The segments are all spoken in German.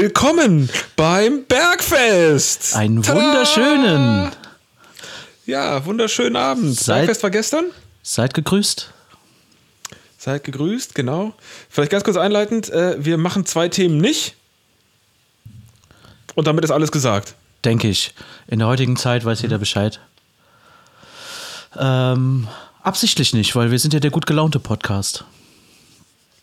Willkommen beim Bergfest. Einen wunderschönen. Ja, wunderschönen Abend. Seid- Bergfest war gestern. Seid gegrüßt. Seid gegrüßt, genau. Vielleicht ganz kurz einleitend, äh, wir machen zwei Themen nicht. Und damit ist alles gesagt. Denke ich. In der heutigen Zeit weiß jeder Bescheid. Ähm, absichtlich nicht, weil wir sind ja der gut gelaunte Podcast.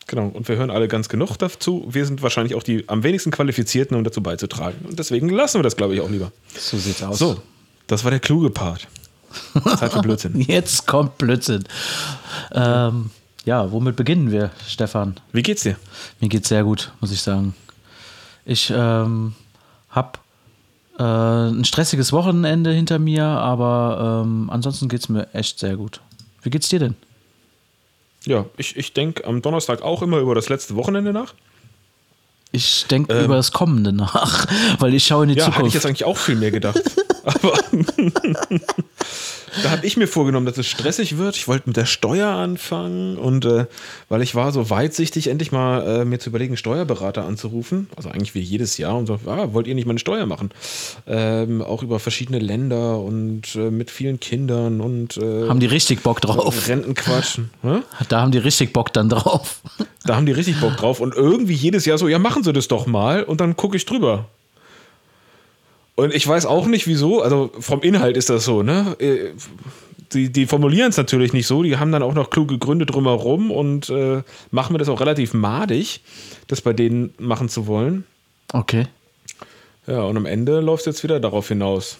Genau, und wir hören alle ganz genug dazu. Wir sind wahrscheinlich auch die am wenigsten Qualifizierten, um dazu beizutragen. Und deswegen lassen wir das, glaube ich, auch lieber. So sieht's aus. So, das war der kluge Part. Zeit für Blödsinn. Jetzt kommt Blödsinn. Ähm, ja, womit beginnen wir, Stefan? Wie geht's dir? Mir geht's sehr gut, muss ich sagen. Ich ähm, habe äh, ein stressiges Wochenende hinter mir, aber ähm, ansonsten geht's mir echt sehr gut. Wie geht's dir denn? Ja, ich, ich denke am Donnerstag auch immer über das letzte Wochenende nach. Ich denke über das Kommende nach, weil ich schaue in die Ähm. Ja, hätte ich Zukunft. jetzt eigentlich auch viel mehr gedacht. Aber da habe ich mir vorgenommen, dass es stressig wird. Ich wollte mit der Steuer anfangen und äh, weil ich war so weitsichtig, endlich mal äh, mir zu überlegen, Steuerberater anzurufen. Also eigentlich wie jedes Jahr und so, ah, wollt ihr nicht mal eine Steuer machen? Ähm, auch über verschiedene Länder und äh, mit vielen Kindern und äh, haben die richtig Bock drauf? Rentenquatsch. Hä? Da haben die richtig Bock dann drauf. Da haben die richtig Bock drauf. Und irgendwie jedes Jahr so, ja, machen Sie das doch mal. Und dann gucke ich drüber. Und ich weiß auch nicht wieso, also vom Inhalt ist das so, ne? Äh, Die, die formulieren es natürlich nicht so, die haben dann auch noch kluge Gründe drumherum und äh, machen mir das auch relativ madig, das bei denen machen zu wollen. Okay. Ja, und am Ende läuft es jetzt wieder darauf hinaus.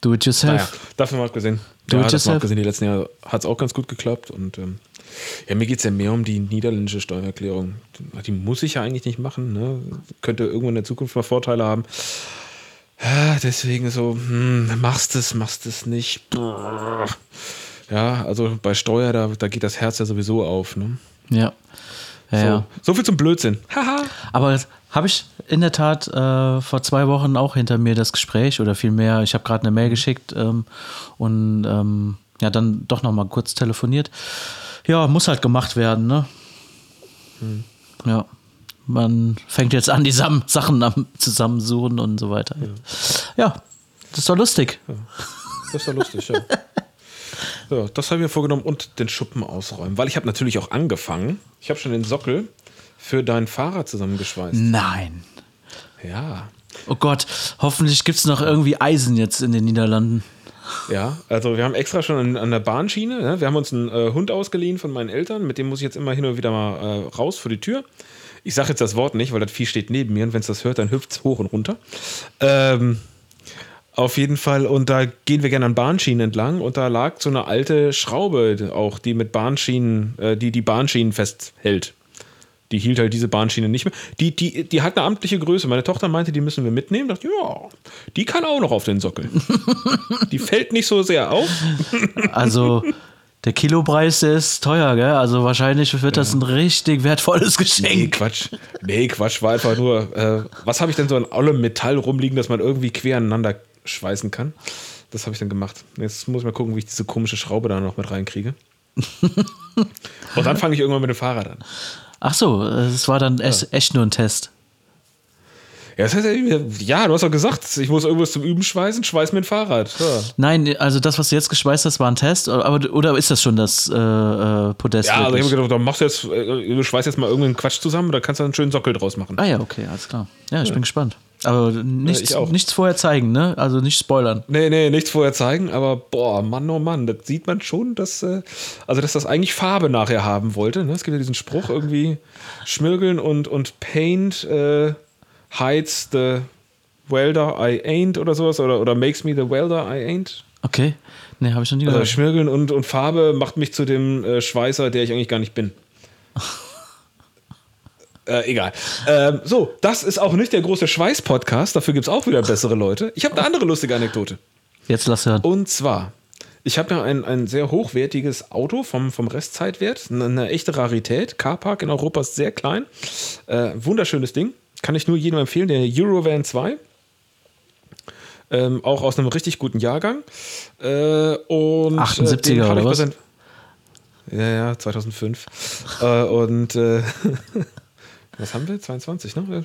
Do it yourself. Naja, dafür mal abgesehen. Do ja, it das mal yourself. abgesehen, die letzten Jahre hat es auch ganz gut geklappt. Und ähm, ja, mir geht es ja mehr um die niederländische Steuererklärung. Die muss ich ja eigentlich nicht machen. Ne? Könnte irgendwann in der Zukunft mal Vorteile haben. Deswegen so, hm, machst es, machst es nicht. Ja, also bei Steuer, da, da geht das Herz ja sowieso auf. Ne? Ja. Ja, So, ja. so viel zum Blödsinn. Aber habe ich in der Tat äh, vor zwei Wochen auch hinter mir das Gespräch oder vielmehr, ich habe gerade eine Mail geschickt ähm, und ähm, ja, dann doch nochmal kurz telefoniert. Ja, muss halt gemacht werden, ne? Ja. Man fängt jetzt an, die Sam Sachen am zusammensuchen und so weiter. Ja, das ist doch lustig. Das ist ja lustig, ja. Ja, das habe ich mir vorgenommen und den Schuppen ausräumen, weil ich habe natürlich auch angefangen. Ich habe schon den Sockel für dein Fahrrad zusammengeschweißt. Nein. Ja. Oh Gott, hoffentlich gibt es noch irgendwie Eisen jetzt in den Niederlanden. Ja, also wir haben extra schon an, an der Bahnschiene, ne? wir haben uns einen äh, Hund ausgeliehen von meinen Eltern, mit dem muss ich jetzt immer hin und wieder mal äh, raus vor die Tür. Ich sage jetzt das Wort nicht, weil das Vieh steht neben mir und wenn es das hört, dann hüpft es hoch und runter. Ähm, auf jeden Fall, und da gehen wir gerne an Bahnschienen entlang und da lag so eine alte Schraube auch, die mit Bahnschienen, äh, die die Bahnschienen festhält. Die hielt halt diese Bahnschiene nicht mehr. Die, die, die hat eine amtliche Größe. Meine Tochter meinte, die müssen wir mitnehmen. Ich dachte, ja, die kann auch noch auf den Sockel. die fällt nicht so sehr auf. Also der Kilopreis, der ist teuer, gell? Also wahrscheinlich wird das ein richtig wertvolles Nee, Geschenk. Quatsch. Nee, Quatsch, war einfach nur, äh, was habe ich denn so an allem Metall rumliegen, das man irgendwie quer aneinander schweißen kann? Das habe ich dann gemacht. Jetzt muss ich mal gucken, wie ich diese komische Schraube da noch mit reinkriege. Und dann fange ich irgendwann mit dem Fahrrad an. Ach so, es war dann echt, echt nur ein Test. Ja, das heißt, ja, ja, du hast doch gesagt, ich muss irgendwas zum Üben schweißen, schweiß mir ein Fahrrad. Ja. Nein, also das, was du jetzt geschweißt hast, war ein Test, aber oder ist das schon das äh, äh, Podest? Ja, also ich habe gedacht, dann machst du jetzt, äh, du schweißt jetzt mal irgendeinen Quatsch zusammen, da kannst du einen schönen Sockel draus machen. ah ja, okay, alles klar. Ja, ich bin gespannt. Aber nichts, ich auch. nichts vorher zeigen, ne? Also nicht spoilern. Nee, nee, nichts vorher zeigen, aber boah, Mann, oh Mann, das sieht man schon, dass, äh, also dass das eigentlich Farbe nachher haben wollte. Ne? Es gibt ja diesen Spruch irgendwie, Schmirgeln und, und Paint äh, hides the welder I ain't oder sowas oder, oder makes me the welder I ain't. Okay. Nee, habe ich noch nie Also gehört. Schmirgeln und, und Farbe macht mich zu dem äh, Schweißer, der ich eigentlich gar nicht bin. Äh, egal. Ähm, so, das ist auch nicht der große Schweiß-Podcast. Dafür gibt es auch wieder bessere Leute. Ich habe eine andere lustige Anekdote. Jetzt lass hören. Und zwar, ich habe ja ein, ein sehr hochwertiges Auto vom, vom Restzeitwert, eine, eine echte Rarität. Carpark in Europa ist sehr klein. Äh, wunderschönes Ding. Kann ich nur jedem empfehlen, der Eurovan 2. Ähm, auch aus einem richtig guten Jahrgang. Äh, und, 78er äh, oder was? Ja, ja, 2005. äh, und äh, was haben wir? 22, ne?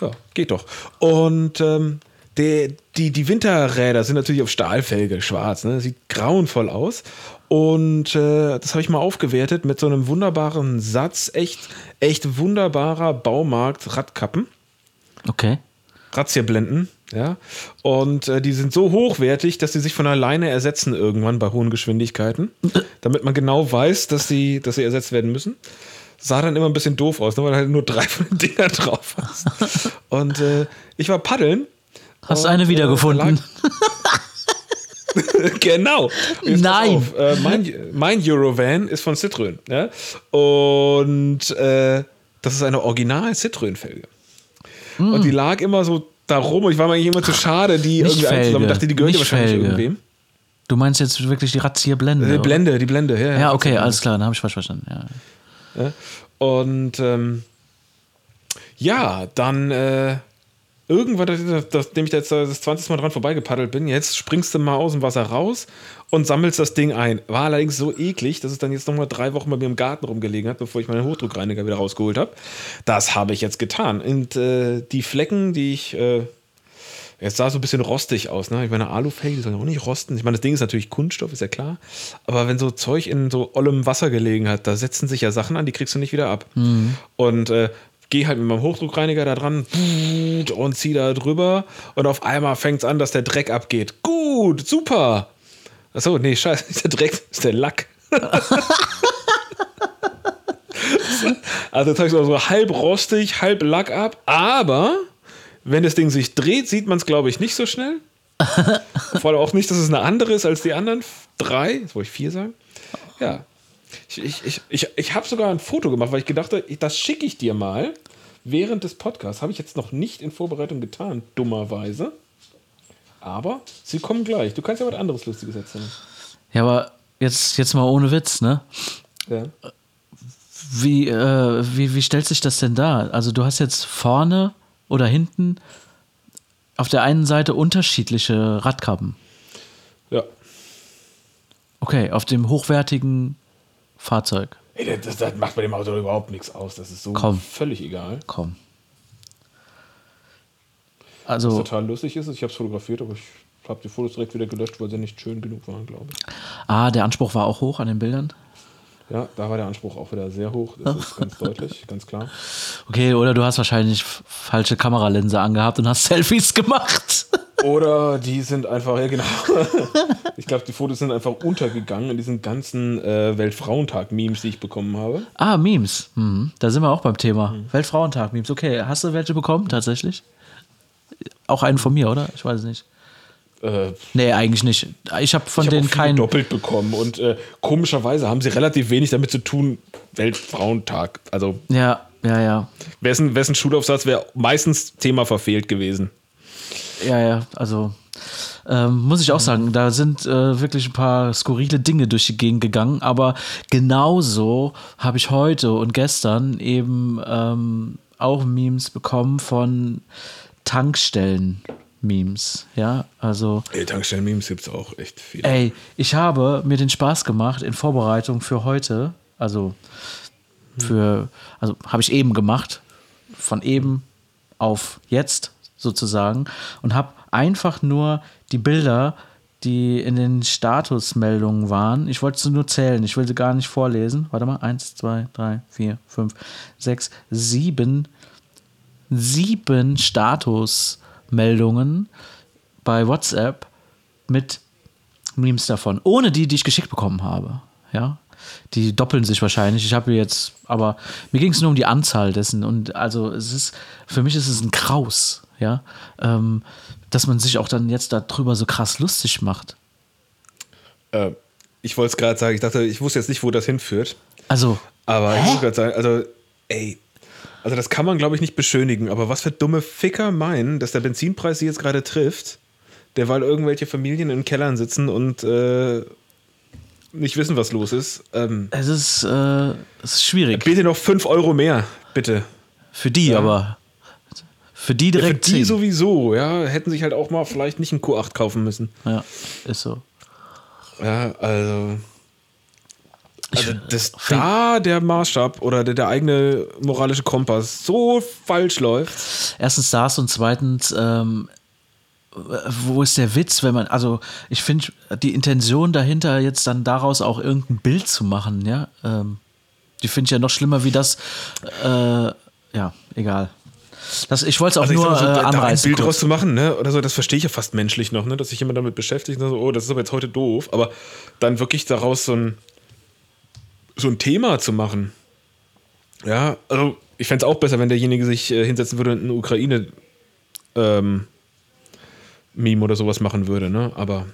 Ja, geht doch. Und ähm, die, die, die Winterräder sind natürlich auf Stahlfelge, schwarz. Ne? Sieht grauenvoll aus. Und äh, das habe ich mal aufgewertet mit so einem wunderbaren Satz, echt, echt wunderbarer Baumarkt-Radkappen. Okay. Razzierblenden, ja. Und äh, die sind so hochwertig, dass sie sich von alleine ersetzen irgendwann bei hohen Geschwindigkeiten, damit man genau weiß, dass sie, dass sie ersetzt werden müssen. Sah dann immer ein bisschen doof aus, ne, weil du halt nur drei von den Dingern drauf hast. Und äh, ich war paddeln. Hast und, eine wiedergefunden? Äh, genau. Nein. Äh, mein, mein, Eurovan ist von Citroën. Ja? Und äh, das ist eine original Citroën-Felge. Mm. Und die lag immer so da rum und ich war mir eigentlich immer zu schade, die Nicht irgendwie einzusammeln. dachte, die gehört ja wahrscheinlich Felge. irgendwem. Du meinst jetzt wirklich die Razzierblende? Die Blende, die Blende, ja. Ja, okay, alles klar, dann habe ich falsch verstanden. Ja. ja. Und ähm, ja, dann äh, irgendwann, nachdem ich jetzt das 20. Mal dran vorbeigepaddelt bin, jetzt springst du mal aus dem Wasser raus und sammelst das Ding ein. War allerdings so eklig, dass es dann jetzt nochmal drei Wochen bei mir im Garten rumgelegen hat, bevor ich meinen Hochdruckreiniger wieder rausgeholt habe. Das habe ich jetzt getan. Und äh, die Flecken, die ich. Äh, Jetzt sah so ein bisschen rostig aus, ne? Ich meine, Alufelge, die sollen auch nicht rosten. Ich meine, das Ding ist natürlich Kunststoff, ist ja klar. Aber wenn so Zeug in so ollem Wasser gelegen hat, da setzen sich ja Sachen an, die kriegst du nicht wieder ab. Mhm. Und äh, gehe halt mit meinem Hochdruckreiniger da dran und ziehe da drüber und auf einmal fängt es an, dass der Dreck abgeht. Gut, super. Achso, nee, scheiße, ist der Dreck, ist der Lack. also jetzt habe ich so halb rostig, halb Lack ab, aber wenn das Ding sich dreht, sieht man es, glaube ich, nicht so schnell. Vor allem auch nicht, dass es eine andere ist als die anderen drei. Jetzt wollte ich vier sagen. Ja. Ich, ich, ich, ich, ich habe sogar ein Foto gemacht, weil ich gedacht habe, das schicke ich dir mal während des Podcasts. Habe ich jetzt noch nicht in Vorbereitung getan, dummerweise. Aber sie kommen gleich. Du kannst ja was anderes Lustiges erzählen. Ja, aber jetzt, jetzt mal ohne Witz, ne? Ja. Wie, äh, wie, wie stellt sich das denn dar? Also du hast jetzt vorne oder hinten auf der einen Seite unterschiedliche Radkappen. Ja. Okay, auf dem hochwertigen Fahrzeug. Ey, das, das, macht bei dem Auto überhaupt nichts aus. Das ist so Komm. völlig egal. Komm. Was Also, total lustig ist, ich habe es fotografiert, aber ich habe die Fotos direkt wieder gelöscht, weil sie nicht schön genug waren, glaube ich. ah, der Anspruch war auch hoch an den Bildern. Ja, da war der Anspruch auch wieder sehr hoch. Das ist ganz deutlich, ganz klar. Okay, oder du hast wahrscheinlich falsche Kameralinse angehabt und hast Selfies gemacht. Oder die sind einfach, ja genau. Ich glaube, die Fotos sind einfach untergegangen in diesen ganzen äh, Weltfrauentag-Memes, die ich bekommen habe. Ah, Memes. Mhm. Da sind wir auch beim Thema. Weltfrauentag-Memes. Okay, hast du welche bekommen tatsächlich? Auch einen von mir, oder? Ich weiß es nicht. Äh, Nee, eigentlich nicht. Ich habe von ich denen viele keinen. doppelt bekommen und äh, komischerweise haben sie relativ wenig damit zu tun, Weltfrauentag. Also Ja, ja, ja. wessen, wessen Schulaufsatz wäre meistens Thema verfehlt gewesen. Ja, ja, also ähm, muss ich auch sagen, da sind äh, wirklich ein paar skurrile Dinge durch die Gegend gegangen, aber genauso habe ich heute und gestern eben ähm, auch Memes bekommen von Tankstellen-Memes. Ja, also Ey, Tankstellen-Memes gibt es auch echt viel. Ey, ich habe mir den Spaß gemacht in Vorbereitung für heute, also für, also habe ich eben gemacht, von eben auf jetzt sozusagen und habe einfach nur die Bilder, die in den Statusmeldungen waren, ich wollte sie nur zählen, ich will sie gar nicht vorlesen. Warte mal, eins, zwei, drei, vier, fünf, sechs, sieben, sieben Statusmeldungen bei WhatsApp mit Memes davon, ohne die, die ich geschickt bekommen habe. Ja, die doppeln sich wahrscheinlich. Ich habe jetzt, aber mir ging es nur um die Anzahl dessen und also es ist, für mich ist es ein Kraus, ja, ähm, dass man sich auch dann jetzt darüber so krass lustig macht. Äh, ich wollte es gerade sagen, ich dachte, ich wusste jetzt nicht, wo das hinführt. Also, Aber ich Hä? muss gerade sagen, also, ey, also das kann man, glaube ich, nicht beschönigen. Aber was für dumme Ficker meinen, dass der Benzinpreis sie jetzt gerade trifft, derweil irgendwelche Familien in Kellern sitzen und äh, nicht wissen, was los ist. Ähm, es ist, äh, es ist schwierig. bitte noch 5 Euro mehr, bitte. Für die, Ja. aber für die Ja, für direkt die 10. sowieso, ja. Hätten sich halt auch mal vielleicht nicht einen Q8 kaufen müssen. Ja, ist so. Ja, also. Also, dass da der Maßstab oder der, der eigene moralische Kompass so falsch läuft. Erstens das und zweitens, ähm, wo ist der Witz, wenn man, also ich finde die Intention dahinter, jetzt dann daraus auch irgendein Bild zu machen, ja, ähm, die finde ich ja noch schlimmer wie das, äh, ja, egal. Das, ich wollte es auch Also nur so, äh, da ein anreißen. Bild kurz. draus zu machen, ne? Oder so, das verstehe ich ja fast menschlich noch, ne? Dass sich jemand damit beschäftigt und so, oh, das ist aber jetzt heute doof. Aber dann wirklich daraus so ein, so ein Thema zu machen. Ja, also ich fände es auch besser, wenn derjenige sich äh, hinsetzen würde und eine Ukraine ähm, Meme oder sowas machen würde, ne? Aber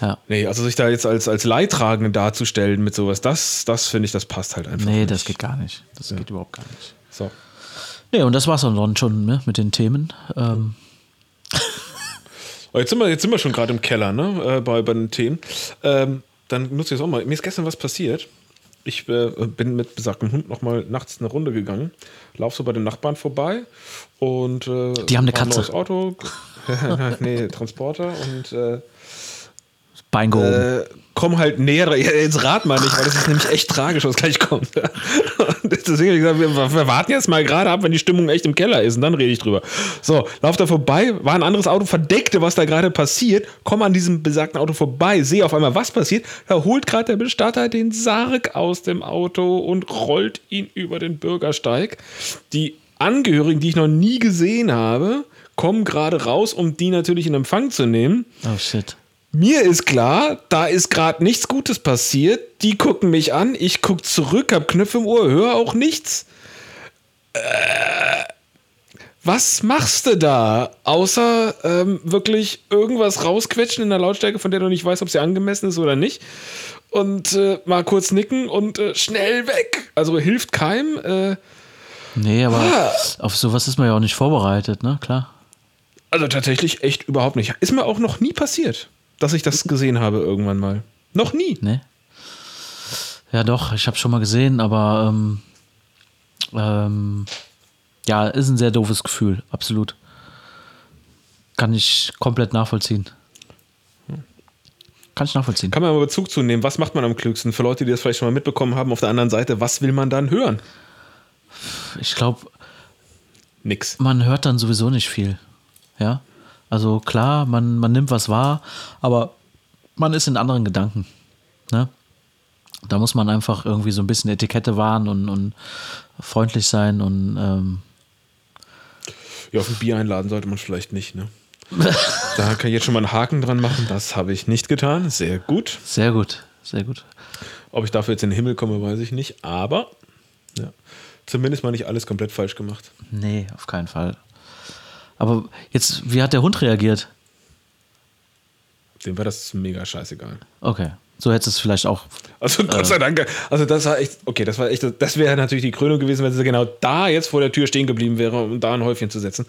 Ja. nee, also sich da jetzt als, als Leidtragende darzustellen mit sowas, das, das finde ich, das passt halt einfach. Nee, nicht. das geht gar nicht. Das geht überhaupt gar nicht. So. Nee, und das war's dann schon ne, mit den Themen. Ähm, Aber jetzt sind wir, jetzt sind wir schon gerade im Keller, ne? Äh, bei, bei den Themen. Ähm, dann nutze ich es auch mal. Mir ist gestern was passiert. Ich äh, bin mit besagtem Hund nochmal nachts eine Runde gegangen, lauf so bei den Nachbarn vorbei und äh, Die haben eine Katze. neues Auto. nee, Transporter und äh, Bein gehoben. äh, komm halt näher. Jetzt rat mal nicht, weil das ist nämlich echt tragisch, was gleich kommt. Deswegen gesagt, wir, wir warten jetzt mal gerade ab, wenn die Stimmung echt im Keller ist und dann rede ich drüber. So, lauf da vorbei, war ein anderes Auto, verdeckte, was da gerade passiert, komm an diesem besagten Auto vorbei, sehe auf einmal, was passiert. Da holt gerade der Bestatter den Sarg aus dem Auto und rollt ihn über den Bürgersteig. Die Angehörigen, die ich noch nie gesehen habe, kommen gerade raus, um die natürlich in Empfang zu nehmen. oh shit. Mir ist klar, da ist gerade nichts Gutes passiert. Die gucken mich an, ich guck zurück, hab Knöpfe im Ohr, höre auch nichts. Äh, was machst du da? Außer ähm, wirklich irgendwas rausquetschen in der Lautstärke, von der du nicht weißt, ob sie angemessen ist oder nicht. Und äh, mal kurz nicken und äh, schnell weg. Also hilft keinem. Äh, Nee, aber Ah. auf sowas ist man ja auch nicht vorbereitet, ne? Klar. also tatsächlich echt überhaupt nicht. Ist mir auch noch nie passiert, dass ich das gesehen habe irgendwann mal. Noch nie. Ne? Ja, doch, ich habe schon mal gesehen, aber ähm, ähm, ja, ist ein sehr doofes Gefühl, absolut. Kann ich komplett nachvollziehen. Kann ich nachvollziehen. Kann man mal Bezug zu nehmen. Was macht man am klügsten? Für Leute, die das vielleicht schon mal mitbekommen haben, auf der anderen Seite, was will man dann hören? Ich glaube, Nix. man hört dann sowieso nicht viel. Ja. Also klar, man, man nimmt was wahr, aber man ist in anderen Gedanken. Ne? Da muss man einfach irgendwie so ein bisschen Etikette wahren und, und freundlich sein und ähm, Ja, auf ein Bier einladen sollte man vielleicht nicht, ne? da kann ich jetzt schon mal einen Haken dran machen. Das habe ich nicht getan. Sehr gut. sehr gut, sehr gut. Ob ich dafür jetzt in den Himmel komme, weiß ich nicht. Aber ja, zumindest mal nicht alles komplett falsch gemacht. Nee, auf keinen Fall. Aber jetzt, wie hat der Hund reagiert? Dem war das mega scheißegal. Okay, so hätte es vielleicht auch. Also Gott sei Dank. Also das war echt, okay, das war echt, das wäre natürlich die Krönung gewesen, wenn sie genau da jetzt vor der Tür stehen geblieben wäre, um da ein Häufchen zu setzen.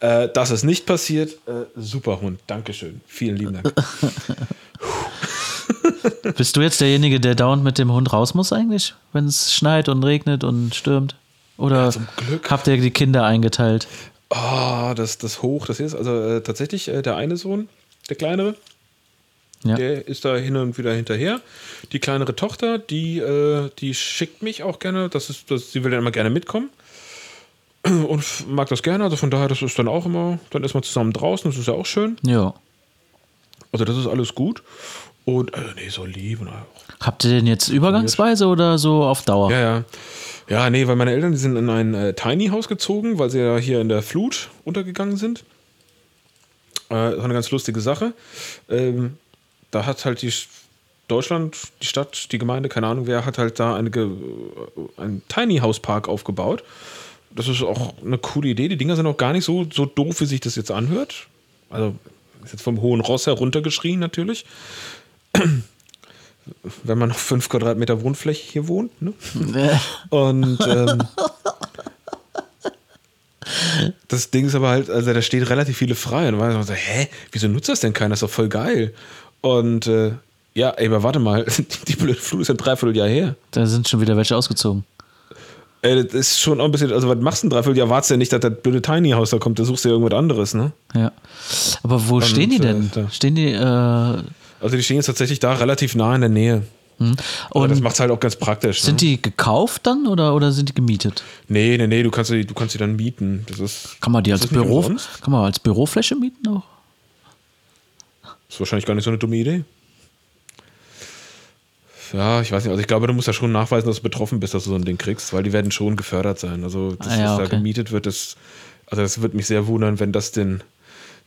Äh, das ist nicht passiert. Äh, super Hund, Dankeschön. Vielen lieben Dank. Bist du jetzt derjenige, der dauernd mit dem Hund raus muss eigentlich, wenn es schneit und regnet und stürmt? Oder zum Glück. habt ihr die Kinder eingeteilt? Oh, das, das hoch, das ist also äh, tatsächlich äh, der eine Sohn, der kleinere, Ja. der ist da hin und wieder hinterher. Die kleinere Tochter, die, äh, die schickt mich auch gerne, das ist, das, sie will dann immer gerne mitkommen und mag das gerne, also von daher, das ist dann auch immer, dann ist man zusammen draußen, das ist ja auch schön. Ja. Also das ist alles gut. Und äh, nee, so lieb und auch. Habt ihr den jetzt übergangsweise oder so auf Dauer? Ja, ja. Ja, nee, weil meine Eltern, die sind in ein äh, Tiny House gezogen, weil sie ja hier in der Flut untergegangen sind. Äh, war eine ganz lustige Sache. Ähm, da hat halt die Sch- Deutschland, die Stadt, die Gemeinde, keine Ahnung wer, hat halt da eine, äh, einen Tiny House Park aufgebaut. Das ist auch eine coole Idee. Die Dinger sind auch gar nicht so, so doof, wie sich das jetzt anhört. Also, ist jetzt vom hohen Ross heruntergeschrien natürlich. Wenn man noch fünf Quadratmeter Wohnfläche hier wohnt, ne? Und ähm, das Ding ist aber halt, also da steht relativ viele frei. Und ich so, hä, wieso nutzt das denn keiner? Das ist doch voll geil. Und äh, ja, ey, aber warte mal, die blöde Flut ist ein Dreivierteljahr her. Da sind schon wieder welche ausgezogen. Ey, das ist schon auch ein bisschen, also was machst du ein Dreivierteljahr? Wartest du ja nicht, dass das blöde Tiny House da kommt, da suchst du ja irgendwas anderes, ne? Ja. Aber wo stehen die äh, denn? da- Stehen die, äh, Also die stehen jetzt tatsächlich da relativ nah in der Nähe. Mhm. Aber das Und macht es halt auch ganz praktisch. sind ne? die gekauft dann oder, oder sind die gemietet? Nee, nee, nee, du kannst sie, du kannst sie dann mieten. Das ist, Kann man die das als Büro, umsonst. kann man als Bürofläche mieten auch? ist wahrscheinlich gar nicht so eine dumme Idee. Ja, ich weiß nicht. Also ich glaube, du musst ja schon nachweisen, dass du betroffen bist, dass du so ein Ding kriegst, weil die werden schon gefördert sein. Also das, Ah ja, was da okay. gemietet wird, das, also das wird mich sehr wundern, wenn das den,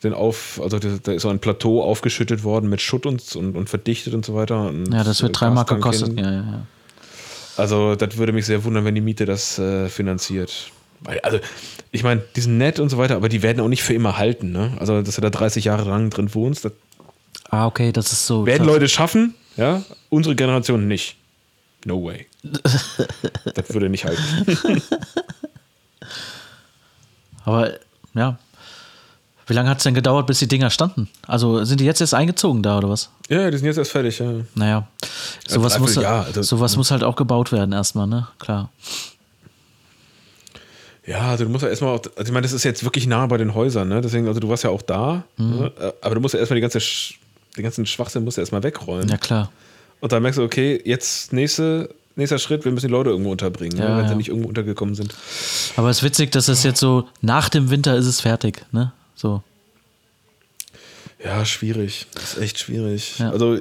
den auf, also da ist so ein Plateau aufgeschüttet worden mit Schutt und, und, und verdichtet und so weiter. Und Ja, das wird äh, drei Mark gekostet. Ja, ja, ja. Also, das würde mich sehr wundern, wenn die Miete das äh, finanziert. Weil, also, ich meine, die sind nett und so weiter, aber die werden auch nicht für immer halten. Ne? Also, dass du da 30 Jahre lang drin wohnst, das Ah, okay, das ist so. werden Leute schaffen, ja, unsere Generation nicht. No way. das würde nicht halten. Aber ja. Wie lange hat es denn gedauert, bis die Dinger standen? Also sind die jetzt erst eingezogen da oder was? Ja, die sind jetzt erst fertig, ja. Naja, sowas, muss, Dreivierteljahr, also- sowas muss halt auch gebaut werden erstmal, ne? Klar. Ja, also du musst ja erstmal auch, also ich meine, das ist jetzt wirklich nah bei den Häusern, ne? Deswegen, also du warst ja auch da, Mhm. ne? aber du musst ja erstmal die ganze, den ganzen Schwachsinn musst du erstmal wegräumen. Ja, klar. Und dann merkst du, okay, jetzt nächste, nächster Schritt, wir müssen die Leute irgendwo unterbringen, Ja, ne? wenn ja. sie nicht irgendwo untergekommen sind. Aber es ist witzig, dass es jetzt so nach dem Winter ist es fertig, ne? So. Ja, schwierig. Das ist echt schwierig. Ja. Also,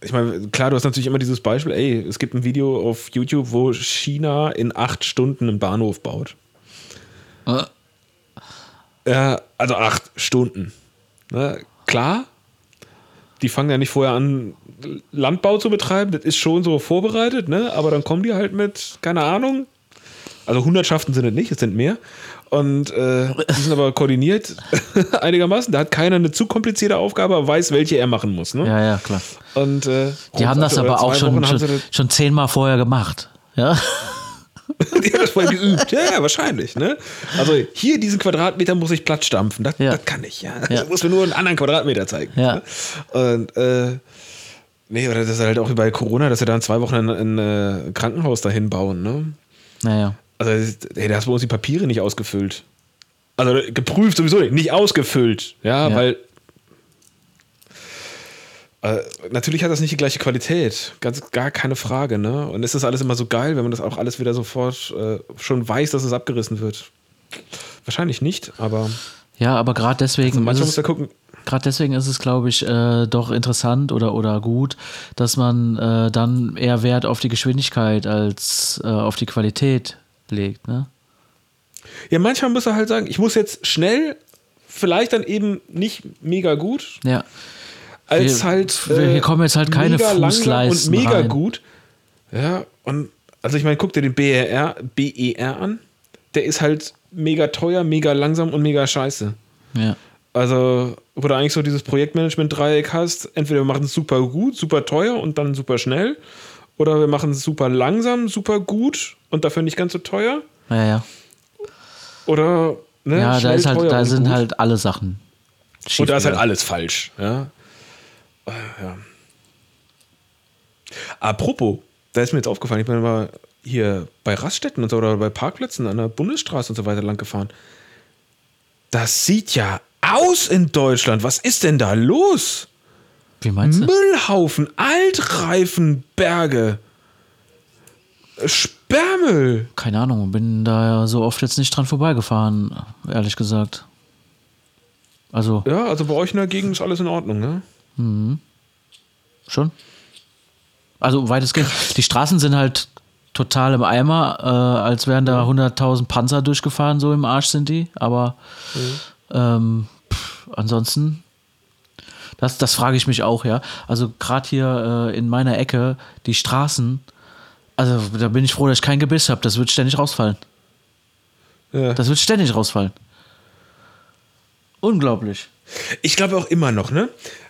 ich meine, klar, du hast natürlich immer dieses Beispiel, ey, es gibt ein Video auf YouTube, wo China in acht Stunden einen Bahnhof baut. Äh, Ja, also acht Stunden. Ne? Klar, die fangen ja nicht vorher an, Landbau zu betreiben, das ist schon so vorbereitet, ne? aber dann kommen die halt mit, keine Ahnung, also Hundertschaften sind es nicht, es sind mehr. Und äh, die sind aber koordiniert einigermaßen. Da hat keiner eine zu komplizierte Aufgabe, aber weiß, welche er machen muss. Ne? Ja, ja, klar. Und, äh, Die haben das aber auch schon, schon, schon zehnmal vorher gemacht. Ja. Die haben das vorher geübt. Ja, ja, wahrscheinlich. Ne? Also hier diesen Quadratmeter muss ich platt stampfen. Das, Ja. das kann ich, ja. Ja. Ich muss mir nur einen anderen Quadratmeter zeigen. Ja. Ne? Und äh, nee, oder das ist halt auch wie bei Corona, dass sie da in zwei Wochen ein, ein, äh, Krankenhaus dahin bauen. Ne? Naja. Also, ey, da hast du bei uns die Papiere nicht ausgefüllt. Also geprüft sowieso nicht, nicht ausgefüllt. Ja, Ja. weil äh, natürlich hat das nicht die gleiche Qualität. Ganz gar keine Frage, ne? Und ist alles immer so geil, wenn man das auch alles wieder sofort äh, schon weiß, dass es abgerissen wird. Wahrscheinlich nicht, aber Ja, aber gerade deswegen, manchmal ist muss es, gucken. gerade deswegen ist es, glaube ich, äh, doch interessant oder, oder gut, dass man äh, dann eher Wert auf die Geschwindigkeit als äh, auf die Qualität legt. Ne? Ja, manchmal muss er halt sagen, ich muss jetzt schnell, vielleicht dann eben nicht mega gut, Ja. als Wir- halt. wir- hier kommen jetzt halt keine Fußleisten Und mega rein. gut. Ja, und also ich meine, guck dir den BER, BER an. Der ist halt mega teuer, mega langsam und mega scheiße. Ja. Also, wo du eigentlich so dieses Projektmanagement-Dreieck hast, entweder wir machen es super gut, super teuer und dann super schnell, oder wir machen es super langsam, super gut und dafür nicht ganz so teuer, Ja, ja. oder ne, Ja, da, ist halt, da sind gut. halt alle Sachen. Schief Und da ist halt alles falsch. Ja. Ja. Apropos, da ist mir jetzt aufgefallen, ich bin mal hier bei Raststätten und so oder bei Parkplätzen an der Bundesstraße und so weiter lang gefahren. Das sieht ja aus in Deutschland. Was ist denn da los? Wie meinst du? Müllhaufen, Altreifenberge, Sperrmüll. Keine Ahnung, bin da so oft jetzt nicht dran vorbeigefahren, ehrlich gesagt. Also, Ja, also bei euch in der Gegend ist alles in Ordnung, ne? schon. Also weitestgehend. Die Straßen sind halt total im Eimer, äh, als wären da 100.000 Panzer durchgefahren, so im Arsch sind die. Aber ähm, pff, ansonsten, das, das frage ich mich auch, ja. Also gerade hier äh, in meiner Ecke, die Straßen, also da bin ich froh, dass ich kein Gebiss habe. Das wird ständig rausfallen. Ja. Das wird ständig rausfallen. Unglaublich. Ich glaube auch immer noch, ne?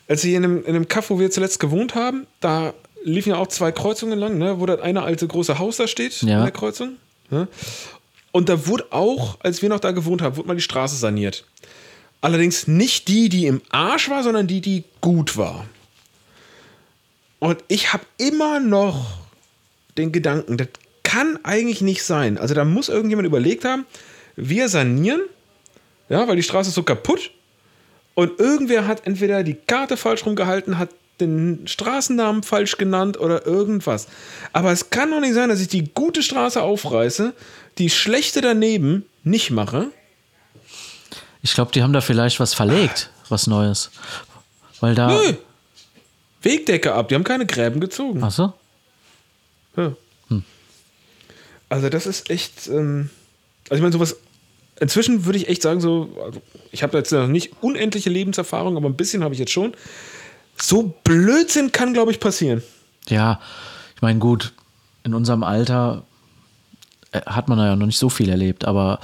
Als wir in einem, in einem Kaff, wo wir zuletzt gewohnt haben, da liefen ja auch zwei Kreuzungen lang, ne? Wo das eine alte große Haus da steht Ja. in der Kreuzung. Ne? Und da wurde auch, als wir noch da gewohnt haben, wurde mal die Straße saniert. Allerdings nicht die, die im Arsch war, sondern die, die gut war. Und ich habe immer noch den Gedanken, das kann eigentlich nicht sein. Also da muss irgendjemand überlegt haben, wir sanieren, ja, weil die Straße ist so kaputt. Und irgendwer hat entweder die Karte falsch rumgehalten, hat den Straßennamen falsch genannt oder irgendwas. Aber es kann doch nicht sein, dass ich die gute Straße aufreiße, die schlechte daneben nicht mache. Ich glaube, die haben da vielleicht was verlegt, was Neues. Weil da. Nö. Wegdecke ab, die haben keine Gräben gezogen. Ach so? Ja. Also das ist echt, ähm, also ich meine sowas, inzwischen würde ich echt sagen so, also ich habe jetzt noch nicht unendliche Lebenserfahrung, aber ein bisschen habe ich jetzt schon. So Blödsinn kann, glaube ich, passieren. Ja, ich meine, gut, in unserem Alter äh, hat man ja noch nicht so viel erlebt, aber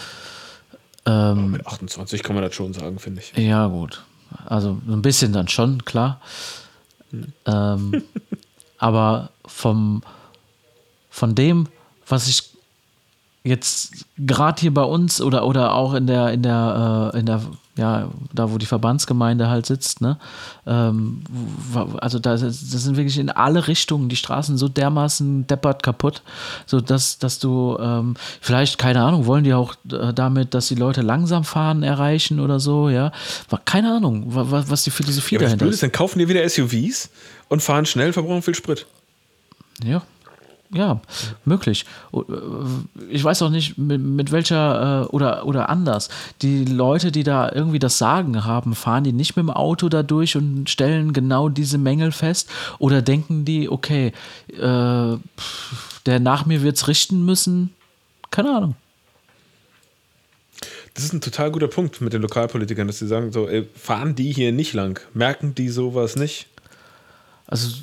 ähm, Mit 28 kann man das schon sagen, finde ich. ja, gut. Also so ein bisschen dann schon, klar. Ähm, aber vom, von dem, was ich jetzt gerade hier bei uns oder, oder auch in der, in der, äh, in der, ja, da wo die Verbandsgemeinde halt sitzt, ne? Ähm, also da das sind wirklich in alle Richtungen die Straßen so dermaßen deppert kaputt, so dass, dass du ähm, vielleicht, keine Ahnung, wollen die auch äh, damit, dass die Leute langsam fahren erreichen oder so, ja. Keine Ahnung, wa- wa- was die Philosophie Ja, dahinter ist, dann kaufen die wieder SUVs und fahren schnell, verbrauchen viel Sprit. Ja. Ja, möglich. Äh, Ich weiß auch nicht, mit, mit welcher, äh, oder, oder anders. Die Leute, die da irgendwie das Sagen haben, fahren die nicht mit dem Auto da durch und stellen genau diese Mängel fest? Oder denken die, okay, äh, der nach mir wird es richten müssen? Keine Ahnung. Das ist ein total guter Punkt mit den Lokalpolitikern, dass sie sagen, so, ey, fahren die hier nicht lang? Merken die sowas nicht? Also,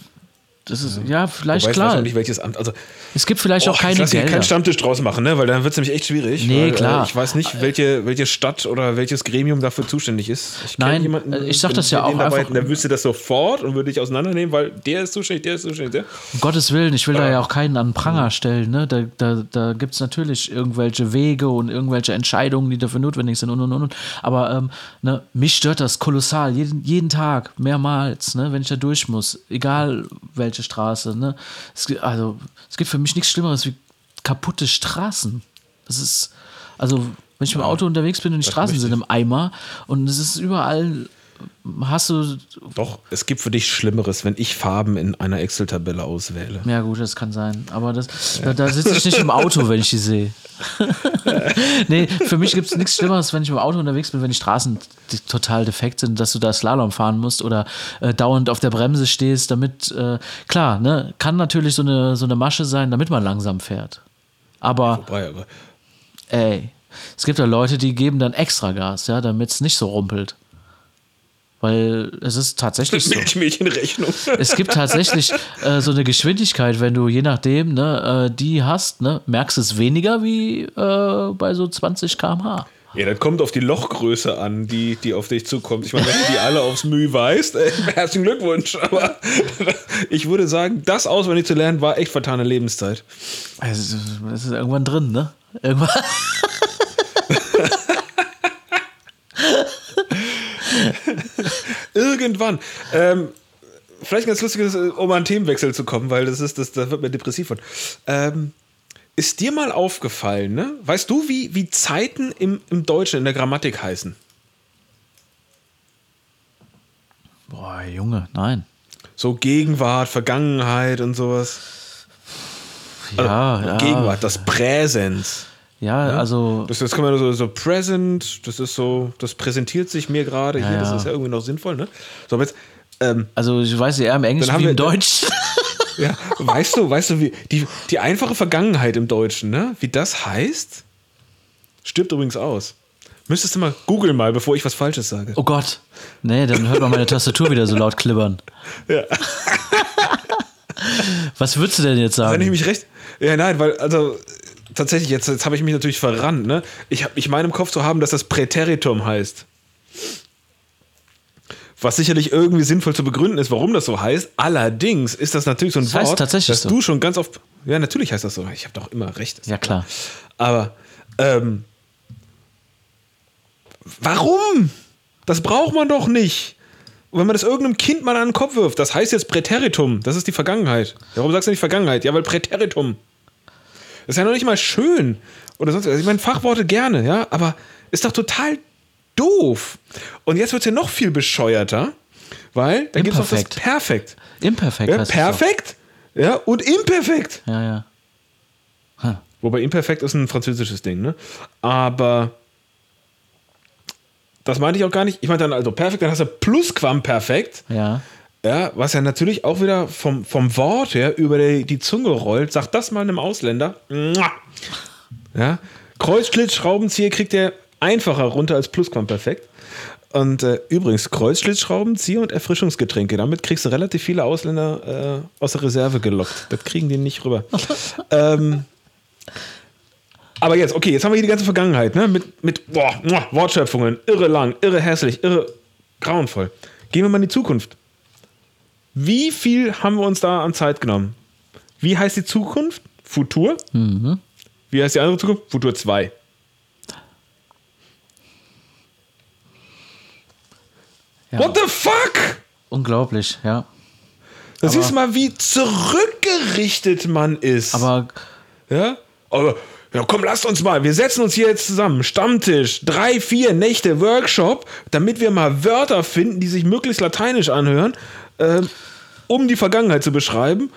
das ist, ja, vielleicht ich weiß klar. nicht, welches Amt. Also, Es gibt vielleicht Oh, auch keine hier Gelder. keinen Stammtisch draus machen, ne? weil dann wird es nämlich echt schwierig. Nee, weil, klar. Äh, ich weiß nicht, welche, welche Stadt oder welches Gremium dafür zuständig ist. Ich Nein, jemanden, äh, ich sag das ja auch dabei einfach- Der wüsste das sofort und würde dich auseinandernehmen, weil der ist zuständig, der ist zuständig. Der. Um Gottes Willen, ich will da ja auch keinen an den Pranger stellen. Ne? Da, da, da gibt es natürlich irgendwelche Wege und irgendwelche Entscheidungen, die dafür notwendig sind und und und. und. Aber ähm, ne, mich stört das kolossal. Jeden, jeden Tag, mehrmals, ne, wenn ich da durch muss. Egal welche Straße. Ne? Es, gi- also, es gibt für mich nichts Schlimmeres wie kaputte Straßen. Das ist, also, wenn ich mit dem Auto unterwegs bin und die Straßen sind im Eimer und es ist überall. Hast du Doch, es gibt für dich Schlimmeres, wenn ich Farben in einer Excel-Tabelle auswähle. Ja, gut, das kann sein. Aber das, da, da sitze ich nicht im Auto, wenn ich die sehe. nee, für mich gibt es nichts Schlimmeres, wenn ich im Auto unterwegs bin, wenn die Straßen total defekt sind, dass du da Slalom fahren musst oder äh, dauernd auf der Bremse stehst, damit, äh, klar, ne, kann natürlich so eine, so eine Masche sein, damit man langsam fährt. Aber, Wobei, aber ey, es gibt ja Leute, die geben dann extra Gas, ja, damit es nicht so rumpelt. Weil es ist tatsächlich so. Milchmädchenrechnung. Es gibt tatsächlich äh, so eine Geschwindigkeit, wenn du je nachdem ne, äh, die hast, ne, merkst du es weniger wie äh, bei so 20 km/h. Ja, das kommt auf die Lochgröße an, die, die auf dich zukommt. Ich meine, wenn du die alle aufs Mühe weißt, äh, herzlichen Glückwunsch. Aber ich würde sagen, das auswendig zu lernen, war echt vertane Lebenszeit. Also, das ist irgendwann drin, ne? Irgendwann. Irgendwann. Ähm, vielleicht ein ganz lustiges, äh, um an Themenwechsel zu kommen, weil das ist, das, da wird mir depressiv von. Ähm, ist dir mal aufgefallen, ne? Weißt du, wie, wie Zeiten im, im Deutschen in der Grammatik heißen? Boah, Junge, nein. So Gegenwart, Vergangenheit und sowas. Ja, ja. Gegenwart, das Präsens. Ja, also. Das, das kann man so, so present, das ist so, das präsentiert sich mir gerade hier, das ja. ist ja irgendwie noch sinnvoll, ne? So, aber jetzt, ähm, Also ich weiß eher im Englischen wie im Deutsch. ja, weißt du, weißt du, wie die, die einfache Vergangenheit im Deutschen, ne? Wie das heißt? Stirbt übrigens aus. Müsstest du mal googeln mal, bevor ich was Falsches sage. Oh Gott. Nee, dann hört man meine Tastatur wieder so laut klibbern. Ja. Was würdest du denn jetzt Wenn ich sagen? mich recht. Ja, nein, weil, also, tatsächlich, jetzt, jetzt habe ich mich natürlich verrannt, ne? Ich, hab- ich meine im Kopf zu haben, dass das Präteritum heißt. Was sicherlich irgendwie sinnvoll zu begründen ist, warum das so heißt. Allerdings ist das natürlich so ein Das heißt Wort, tatsächlich dass so. du schon ganz oft. Ja, natürlich heißt das so. Ich habe doch immer recht. Ja, klar. Aber, ähm, warum? Das braucht man doch nicht. Und wenn man das irgendeinem Kind mal an den Kopf wirft, das heißt jetzt Präteritum, das ist die Vergangenheit. Warum sagst du nicht Vergangenheit? Ja, weil Präteritum. Das ist ja noch nicht mal schön. Oder sonst, also ich meine, Fachworte gerne, ja, aber ist doch total doof. Und jetzt wird es ja noch viel bescheuerter, Weil da gibt es noch das. Perfekt. Imperfekt. Ja, perfekt ja, und imperfekt. Ja, ja. Ha. Wobei imperfekt ist ein französisches Ding, ne? Aber das meinte ich auch gar nicht. Ich meinte dann also perfekt, dann hast du Plusquamperfekt. Ja. Ja, was ja natürlich auch wieder vom, vom Wort her über die, die Zunge rollt. Sag das mal einem Ausländer. Ja, Kreuzschlitzschraubenzieher kriegt er einfacher runter als Plusquamperfekt. Und äh, übrigens, Kreuzschlitzschraubenzieher und Erfrischungsgetränke. Damit kriegst du relativ viele Ausländer äh, aus der Reserve gelockt. Das kriegen die nicht rüber. ähm, aber jetzt, okay, jetzt haben wir hier die ganze Vergangenheit, ne? Mit, mit boah, Wortschöpfungen, irre lang, irre hässlich, irre grauenvoll. Gehen wir mal in die Zukunft. Wie viel haben wir uns da an Zeit genommen? Wie heißt die Zukunft? Futur? Wie heißt die andere Zukunft? Futur 2. ja. What the fuck? Unglaublich, ja. Da Aber- siehst du mal, wie zurückgerichtet man ist. Aber Ja? Aber, ja, komm, lasst uns mal. Wir setzen uns hier jetzt zusammen. Stammtisch, drei, vier Nächte Workshop, damit wir mal Wörter finden, die sich möglichst lateinisch anhören, ähm, um die Vergangenheit zu beschreiben.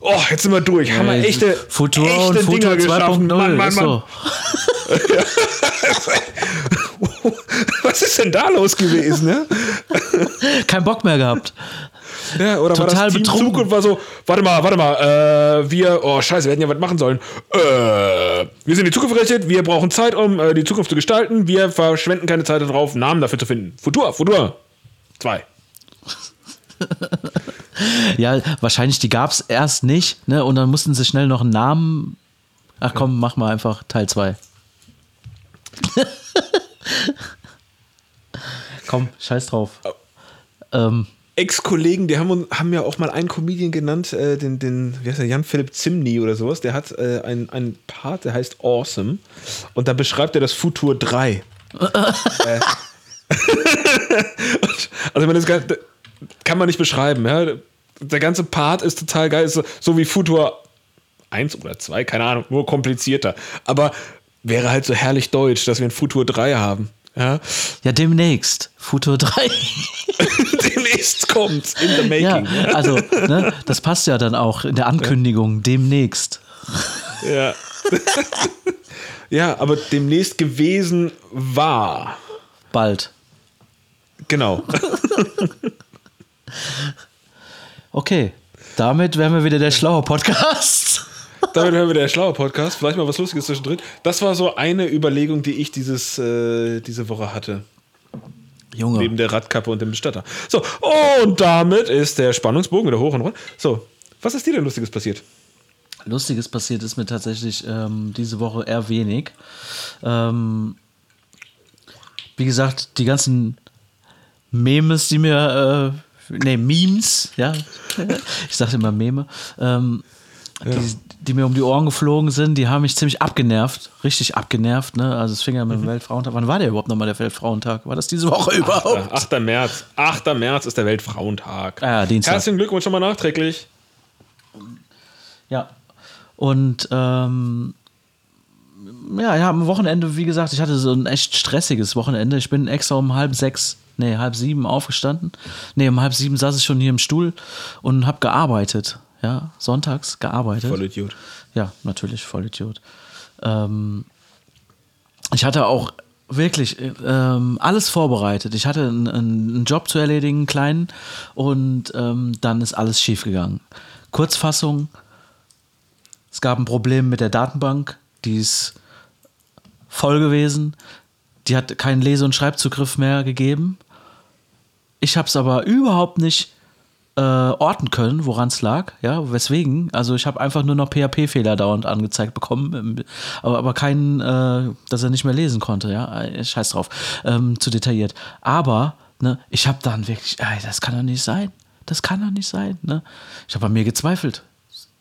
Oh, jetzt sind wir durch. Haben wir echte, Futur echte und Futur Dinger geschaffen. 2.0 Mann, Mann, Mann. Was ist denn da los gewesen, ne? Kein Bock mehr gehabt. Ja, oder war Total das Team betrunken. Zukunft war so, warte mal, warte mal, äh, wir, oh scheiße, wir hätten ja was machen sollen. Äh, wir sind in die Zukunft gerichtet, wir brauchen Zeit, um äh, die Zukunft zu gestalten, wir verschwenden keine Zeit darauf, Namen dafür zu finden. Futur, Futur. Zwei. Ja, wahrscheinlich, die gab es erst nicht, ne? Und dann mussten sie schnell noch einen Namen. Ach komm, mach mal einfach Teil 2. komm, scheiß drauf. Ähm, Ex-Kollegen, die haben, uns- haben ja auch mal einen Comedian genannt, äh, den, den, wie heißt der, Jan-Philipp Zimny oder sowas, der hat äh, einen, einen Part, der heißt Awesome und da beschreibt er das Futur 3. äh. Also man das kann, kann man nicht beschreiben, ja. Der ganze Part ist total geil, ist so, wie Futur 1 oder 2, keine Ahnung, nur komplizierter. Aber wäre halt so herrlich deutsch, dass wir ein Futur 3 haben. Ja. ja, demnächst. Futur 3. Demnächst kommt's in the ja, making. also, ne, das passt ja dann auch in der Ankündigung. Demnächst. Ja. ja, aber demnächst gewesen war. Bald. Genau. Okay. Damit wären wir wieder der schlaue Podcast. Damit hören wir der schlaue Podcast. Vielleicht mal was Lustiges zwischendrin. Das war so eine Überlegung, die ich dieses, äh, diese Woche hatte. Junge. Neben der Radkappe und dem Bestatter. So, und damit ist der Spannungsbogen wieder hoch und runter. So, was ist dir denn Lustiges passiert? Lustiges passiert ist mir tatsächlich ähm, diese Woche eher wenig. Ähm, wie gesagt, die ganzen Memes, die mir, äh, nee, Memes, ja, ich sagte immer Meme, ähm, die, die mir um die Ohren geflogen sind, die haben mich ziemlich abgenervt, richtig abgenervt, ne? Also es fing ja mit dem Weltfrauentag. Wann war der überhaupt nochmal der Weltfrauentag? War das diese Woche überhaupt? 8. März. 8. März ist der Weltfrauentag. Ah, Dienstag. Herzlichen Glückwunsch schon mal nachträglich. Ja. Und ähm, ja, ja, am Wochenende, wie gesagt, ich hatte so ein echt stressiges Wochenende. Ich bin extra um halb sechs, nee, halb sieben aufgestanden. Nee, um halb sieben saß ich schon hier im Stuhl und habe gearbeitet. Ja, sonntags gearbeitet. Voll Idiot. Ja, natürlich, Vollidiot. Ähm, ich hatte auch wirklich ähm, alles vorbereitet. Ich hatte einen, einen Job zu erledigen, einen kleinen, und ähm, dann ist alles schiefgegangen. Kurzfassung: Es gab ein Problem mit der Datenbank, die ist voll gewesen. Die hat keinen Lese- und Schreibzugriff mehr gegeben. Ich habe es aber überhaupt nicht äh, orten können, woran es lag, ja, weswegen. Also ich habe einfach nur noch PHP-Fehler dauernd angezeigt bekommen, ähm, aber, aber keinen, äh, dass er nicht mehr lesen konnte, ja, Äh, scheiß drauf, ähm, zu detailliert. Aber, ne, ich habe dann wirklich, ey, das kann doch nicht sein, das kann doch nicht sein, ne. Ich habe an mir gezweifelt,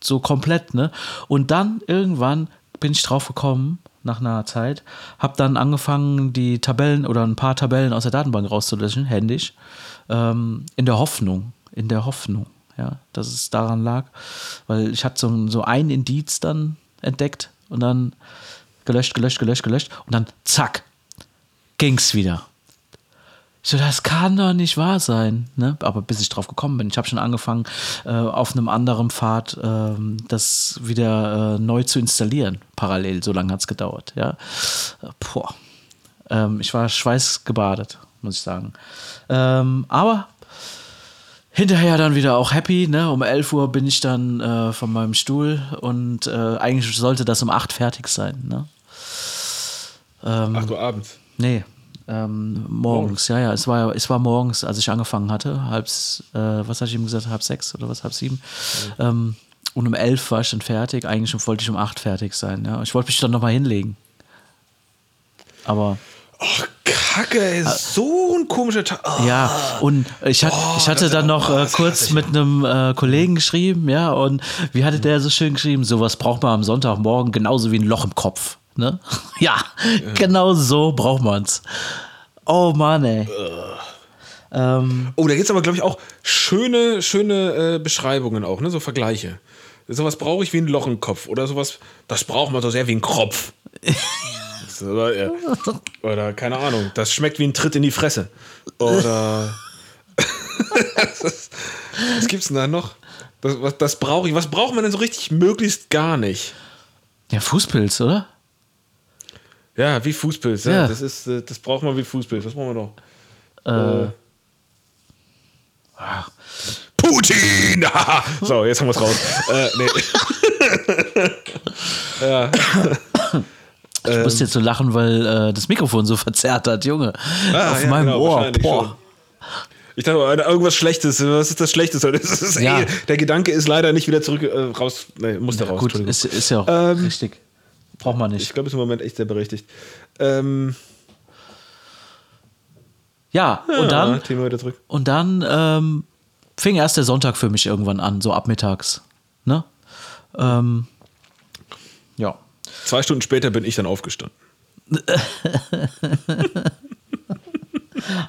so komplett, ne. Und dann irgendwann bin ich drauf gekommen, nach einer Zeit, habe dann angefangen, die Tabellen oder ein paar Tabellen aus der Datenbank rauszulöschen, händisch, ähm, in der Hoffnung, in der Hoffnung, ja, dass es daran lag, weil ich hatte so, so ein Indiz dann entdeckt und dann gelöscht, gelöscht, gelöscht, gelöscht und dann zack, ging's wieder. Ich so, das kann doch nicht wahr sein. Ne? Aber bis ich drauf gekommen bin, ich habe schon angefangen, äh, auf einem anderen Pfad äh, das wieder äh, neu zu installieren. Parallel, so lange hat es gedauert. Ja? Boah. Ähm, ich war schweißgebadet, muss ich sagen. Ähm, aber hinterher dann wieder auch happy. Ne? Um 11 Uhr bin ich dann äh, von meinem Stuhl und äh, eigentlich sollte das um 8 fertig sein. Ne? Ähm, Ach du abends? Nee, ähm, morgens. ja, ja. Es war, es war morgens, als ich angefangen hatte. Halb, äh, was hatte ich ihm gesagt? Halb sechs oder was? Halb sieben. Ähm, und um elf war ich dann fertig. Eigentlich wollte ich um acht fertig sein. Ja. Ich wollte mich dann nochmal hinlegen. Aber. Ach, Kacke, ey, so ein komischer Tag. Oh. Ja, und ich, hat, oh, ich hatte dann noch äh, kurz mit einem äh, Kollegen geschrieben, ja, und wie hatte der so schön geschrieben? Sowas braucht man am Sonntagmorgen genauso wie ein Loch im Kopf. Ne? ja, ja, genau so braucht man es. Oh Mann, ey. Ähm, oh, da gibt es aber, glaube ich, auch schöne, schöne äh, Beschreibungen auch, ne? so Vergleiche. Sowas brauche ich wie ein Loch im Kopf oder sowas, das braucht man so sehr wie ein Kropf. oder, ja. oder keine Ahnung, das schmeckt wie ein Tritt in die Fresse. Oder was gibt's denn da noch? Das, das brauche ich. Was braucht man denn so richtig möglichst gar nicht? Ja, Fußpilz, oder? Ja, wie Fußpilz. Ja. ja. Das, ist, äh, das braucht man wie Fußpilz. Was brauchen wir noch? Äh. äh. Putin! so, jetzt haben wir es raus. äh, nee. ja. Ich ähm. muss jetzt so lachen, weil äh, das Mikrofon so verzerrt hat, Junge. Ah, Auf ja, meinem genau, Ohr. Boah. Ich dachte, irgendwas Schlechtes. Was ist das Schlechteste? Das ist ja. eh, der Gedanke ist leider nicht wieder zurück äh, raus. Nee, muss da raus. Gut, ist, ist ja auch ähm, richtig. Braucht man nicht. Ich glaube, ist im Moment echt sehr berechtigt. Ähm, ja, ja, und dann, Thema wieder zurück. Und dann ähm, fing erst der Sonntag für mich irgendwann an, so ab mittags. Ne? Ähm, ja. Zwei Stunden später bin ich dann aufgestanden.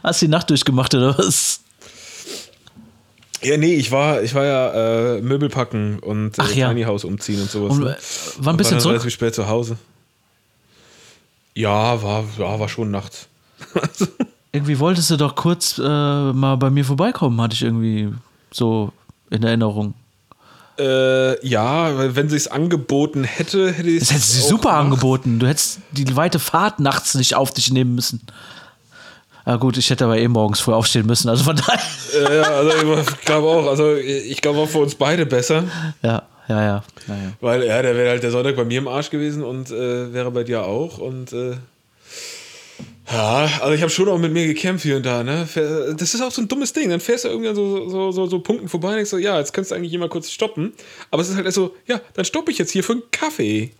Hast du die Nacht durchgemacht oder was? Ja, nee, ich war, ich war ja äh, Möbel packen und äh, ja. Tiny House umziehen und sowas. Und, ne? Wann bist du zurück? relativ spät zu Hause. Ja, war, ja, war schon nachts. irgendwie wolltest du doch kurz äh, mal bei mir vorbeikommen, hatte ich irgendwie so in Erinnerung. Äh, ja, wenn sie es angeboten hätte, hätte ich es. Das hätte sie super gemacht. angeboten. Du hättest die weite Fahrt nachts nicht auf dich nehmen müssen. Ja, gut, ich hätte aber eh morgens früh aufstehen müssen, also von daher. Ja, also ich glaube auch, also ich glaube auch für uns beide besser. Ja, ja, ja. ja, ja. Weil, ja, der wäre halt der Sonntag bei mir im Arsch gewesen und äh, wäre bei dir auch und. Äh, ja, also ich habe schon auch mit mir gekämpft hier und da, ne? Das ist auch so ein dummes Ding. Dann fährst du irgendwie an so, so, so, so Punkten vorbei und denkst so, ja, jetzt kannst du eigentlich immer kurz stoppen. Aber es ist halt so, ja, dann stoppe ich jetzt hier für einen Kaffee.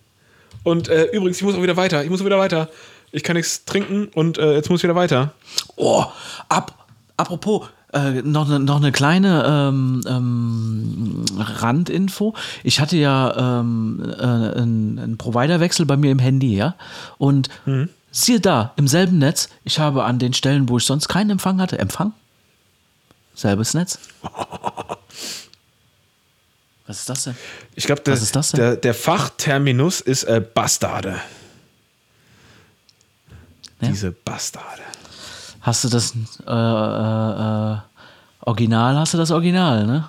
Und äh, übrigens, ich muss auch wieder weiter. Ich muss wieder weiter ich kann nichts trinken und äh, jetzt muss ich wieder weiter. Oh, ab, apropos, äh, noch, ne, noch eine kleine ähm, ähm, Randinfo. Ich hatte ja ähm, äh, einen, einen Providerwechsel bei mir im Handy, ja. Und mhm. Siehe da, im selben Netz, ich habe an den Stellen, wo ich sonst keinen Empfang hatte, Empfang. Selbes Netz. Was ist das denn? Ich glaube, der, der, Fachterminus ist äh, Bastarde. Ja? Diese Bastarde. Hast du das äh, äh, äh, Original? Hast du das Original, ne?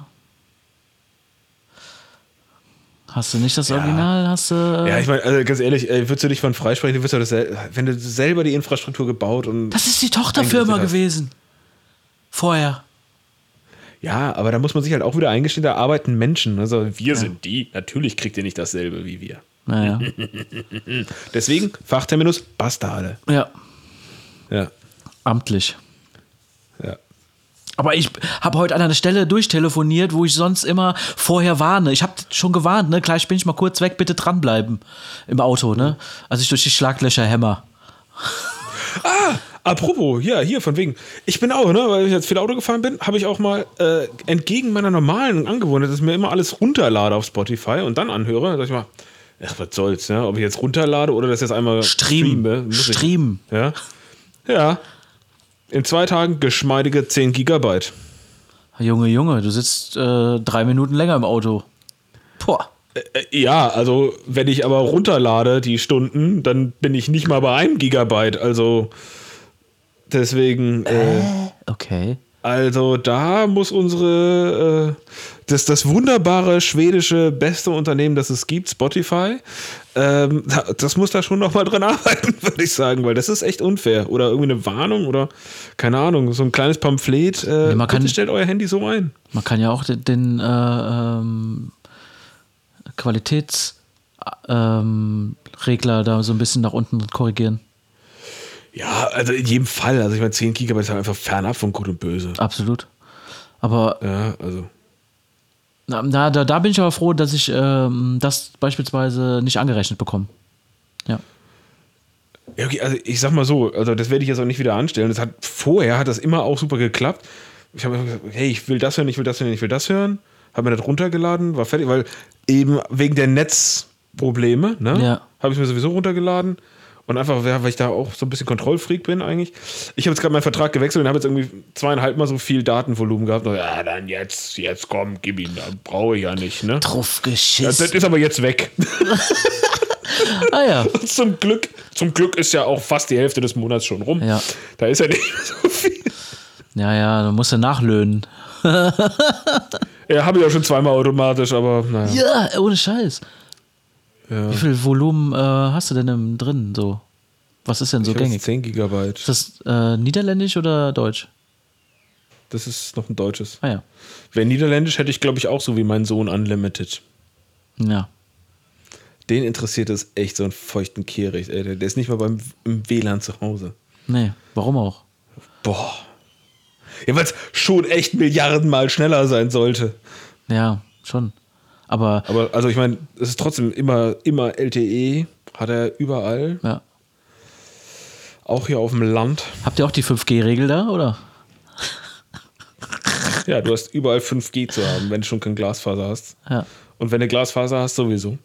Hast du nicht das ja. Original? Hast du. Äh ja, ich meine, also ganz ehrlich, würdest du dich von freisprechen, würdest du das, wenn du selber die Infrastruktur gebaut und. Das ist die Tochterfirma gewesen. Vorher. Ja, aber da muss man sich halt auch wieder eingestehen, da arbeiten Menschen. Also wir ja. sind die. Natürlich kriegt ihr nicht dasselbe wie wir. Naja. Deswegen Fachterminus Bastarde. Ja. Ja. Amtlich. Aber ich habe heute an einer Stelle durchtelefoniert, wo ich sonst immer vorher warne. Ich habe schon gewarnt, ne? Gleich bin ich mal kurz weg, bitte dranbleiben im Auto, ne? Als ich durch die Schlaglöcher hämmer. Ah, apropos, ja, hier von wegen. Ich bin auch, ne, weil ich jetzt viel Auto gefahren bin, habe ich auch mal äh, entgegen meiner normalen Angewohnheit, dass ich mir immer alles runterlade auf Spotify und dann anhöre, sag ich mal, ach, was soll's, ne? Ob ich jetzt runterlade oder das jetzt einmal streame. Stream. Ja. Ja. In zwei Tagen geschmeidige 10 Gigabyte. Junge, Junge, du sitzt äh, drei Minuten länger im Auto. Boah. Äh, äh, ja, also wenn ich aber runterlade die Stunden, dann bin ich nicht mal bei einem Gigabyte. Also Deswegen, äh, Okay. Also da muss unsere, äh, das, das wunderbare schwedische beste Unternehmen, das es gibt, Spotify, ähm, da- das muss da schon noch mal dran arbeiten, würde ich sagen, weil das ist echt unfair. Oder irgendwie eine Warnung oder keine Ahnung, so ein kleines Pamphlet. Äh, Nee, man kann- stellt euer Handy so ein. Man kann ja auch den, den äh, ähm, Qualitätsregler ähm, Regler da so ein bisschen nach unten korrigieren. Ja, also in jedem Fall. Also ich meine, 10 Gigabyte ist halt einfach fernab von Gut und Böse. Absolut. Aber Ja, also. na, da, da, da bin ich aber froh, dass ich ähm, das beispielsweise nicht angerechnet bekomme. Ja. Ja, okay, also ich sag mal so, also das werde ich jetzt auch nicht wieder anstellen. Das hat vorher hat das immer auch super geklappt. Ich habe gesagt, hey, ich will das hören, ich will das hören, ich will das hören. Habe mir das runtergeladen, war fertig, weil eben wegen der Netzprobleme, ne, Ja. habe ich mir sowieso runtergeladen. Und einfach, ja, weil ich da auch so ein bisschen Kontrollfreak bin eigentlich. Ich habe jetzt gerade meinen Vertrag gewechselt und habe jetzt irgendwie zweieinhalb Mal so viel Datenvolumen gehabt. Und, ja, dann jetzt, jetzt komm, gib ihn, da brauche ich ja nicht, ne? Drauf Ja, das geschissen. ist aber jetzt weg. ah ja. zum Glück, zum Glück ist ja auch fast die Hälfte des Monats schon rum. Ja. Da ist ja nicht mehr so viel. Ja, ja, da musst du nachlöhnen. Ja, habe ich auch schon zweimal automatisch, aber naja. Ja, ohne Scheiß. Ja. Wie viel Volumen äh, hast du denn im, drin? So? Was ist denn so Ich jetzt gängig? 10 Gigabyte. Ist das äh, niederländisch oder deutsch? Das ist noch ein deutsches. Ah ja. Wäre niederländisch, hätte ich, glaube ich, auch so wie mein Sohn Unlimited. Ja. Den interessiert es echt so einen feuchten Kehricht. Ey. Der der ist nicht mal beim im WLAN zu Hause. Nee, warum auch? Boah. Ja, weil es schon echt Milliardenmal schneller sein sollte. Ja, schon. Aber Aber also ich meine, es ist trotzdem immer, immer LTE, hat er überall, ja. auch hier auf dem Land. Habt ihr auch die 5G-Regel da, oder? Ja, du hast überall 5G zu haben, wenn du schon kein Glasfaser hast. Ja. Und wenn du Glasfaser hast, sowieso.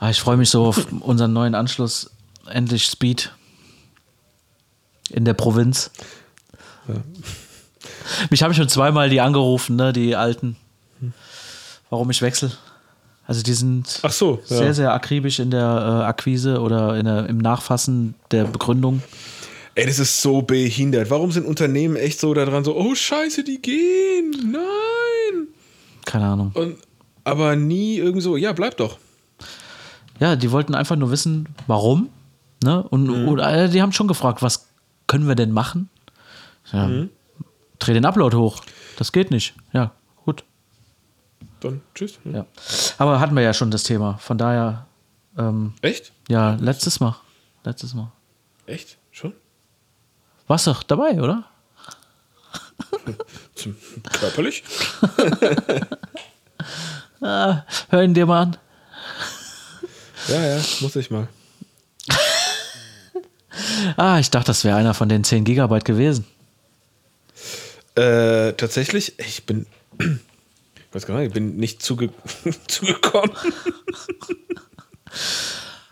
Ah, ich freue mich so auf unseren neuen Anschluss. Endlich Speed. In der Provinz. Mich haben schon zweimal die angerufen, ne, die alten. Warum ich wechsle. Also die sind Ach so, ja. sehr, sehr akribisch in der äh, Akquise oder der, im Nachfassen der Begründung. Ey, das ist so behindert. Warum sind Unternehmen echt so daran so, oh scheiße, die gehen, nein. Keine Ahnung. Und, aber nie irgend so, ja, bleib doch. Ja, die wollten einfach nur wissen, warum. Ne? Und oder, äh, die haben schon gefragt, was können wir denn machen? Ja, Dreh den Upload hoch. Das geht nicht. Ja. Dann tschüss. Ja. Aber hatten wir ja schon das Thema. Von daher, ähm, Echt? ja, letztes Mal. Letztes Mal. Echt? Schon? Warst doch dabei, oder? Körperlich? Ah, hör ihn dir mal an. Ja, ja, muss ich mal. Ah, ich dachte, das wäre einer von den 10 Gigabyte gewesen. Äh, tatsächlich, ich bin, ich weiß gar nicht, ich bin nicht zuge zugekommen.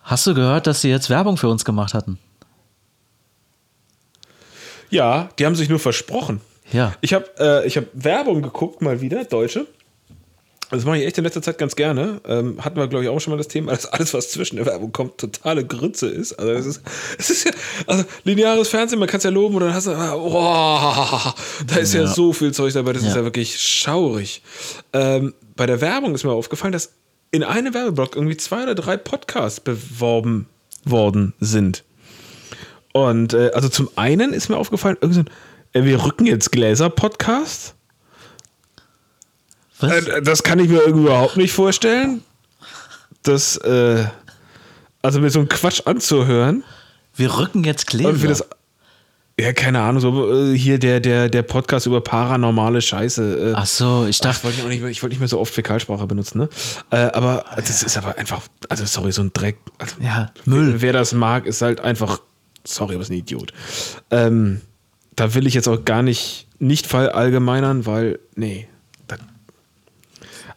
Hast du gehört, dass sie jetzt Werbung für uns gemacht hatten? Ja, die haben sich nur versprochen. Ja. Ich habe äh, ich hab Werbung geguckt, mal wieder, deutsche. Das mache ich echt in letzter Zeit ganz gerne. Ähm, hatten wir, glaube ich, auch schon mal das Thema, dass alles, was zwischen der Werbung kommt, totale Grütze ist. Also, es ist, es ist ja, also lineares Fernsehen, man kann es ja loben oder dann hast du, oh, da ist ja. Ja. so viel Zeug dabei, das ist Ja. ja wirklich schaurig. Ähm, bei der Werbung ist mir aufgefallen, dass in einem Werbeblock irgendwie zwei oder drei Podcasts beworben worden sind. Und äh, also zum einen ist mir aufgefallen, irgendwie so ein, äh, wir rücken jetzt Gläser-Podcast. Was? Äh, Das kann ich mir überhaupt nicht vorstellen. Das, äh, also mir so einen Quatsch anzuhören. Wir rücken jetzt wie das, ja, keine Ahnung, so äh, hier der, der, der Podcast über paranormale Scheiße. Äh, Ach so, ich Ach, dachte, ich wollte nicht, mehr- ich wollte nicht mehr so oft Fäkalsprache benutzen, ne? Äh, aber das ist aber einfach, also sorry, so ein Dreck. Also, Ja, Müll. Wer das mag, ist halt einfach, sorry, aber ist ein Idiot. Ähm, da will ich jetzt auch gar nicht, nicht verallgemeinern, weil, nee.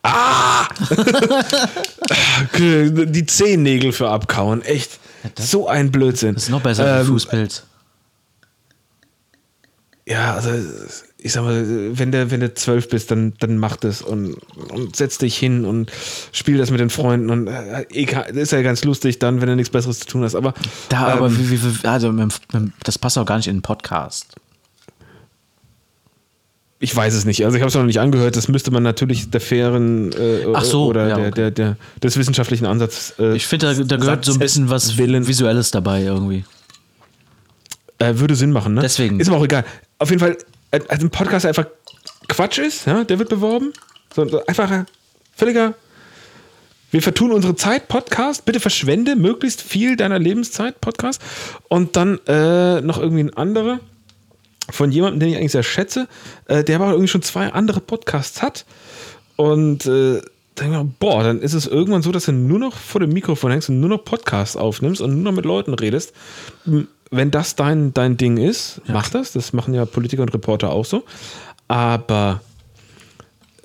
Ah! Die Zehennägel für abkauen, echt. das- so ein Blödsinn. das ist noch besser Ähm, wie Fußpilz. ja, also ich sag mal, wenn du, wenn du zwölf bist, dann, dann mach das und, und setz dich hin und spiel das mit den Freunden und äh, ist ja ganz lustig dann, wenn du nichts Besseres zu tun hast. Aber Da, aber ähm, wie, wie, also das passt auch gar nicht in den Podcast. Ich weiß es nicht. Also ich habe es noch nicht angehört. Das müsste man natürlich der fairen äh, so, oder ja, der, okay. der, der, des wissenschaftlichen Ansatz. Äh, Ich finde, da, da gehört so ein bisschen was Willen. Visuelles dabei irgendwie. Äh, würde Sinn machen, ne? Deswegen. Ist aber auch egal. Auf jeden Fall, äh, also ein Podcast der einfach Quatsch ist, ja? der wird beworben. So, so einfacher, völliger. Wir vertun unsere Zeit, Podcast. Bitte verschwende möglichst viel deiner Lebenszeit, Podcast. Und dann äh, noch irgendwie ein anderer von jemandem, den ich eigentlich sehr schätze, äh, der aber irgendwie schon zwei andere Podcasts hat. Und äh, dann denk ich mir, boah, dann ist es irgendwann so, dass du nur noch vor dem Mikrofon hängst und nur noch Podcasts aufnimmst und nur noch mit Leuten redest. Wenn das dein, dein Ding ist, mach das. Das machen ja Politiker und Reporter auch so. Aber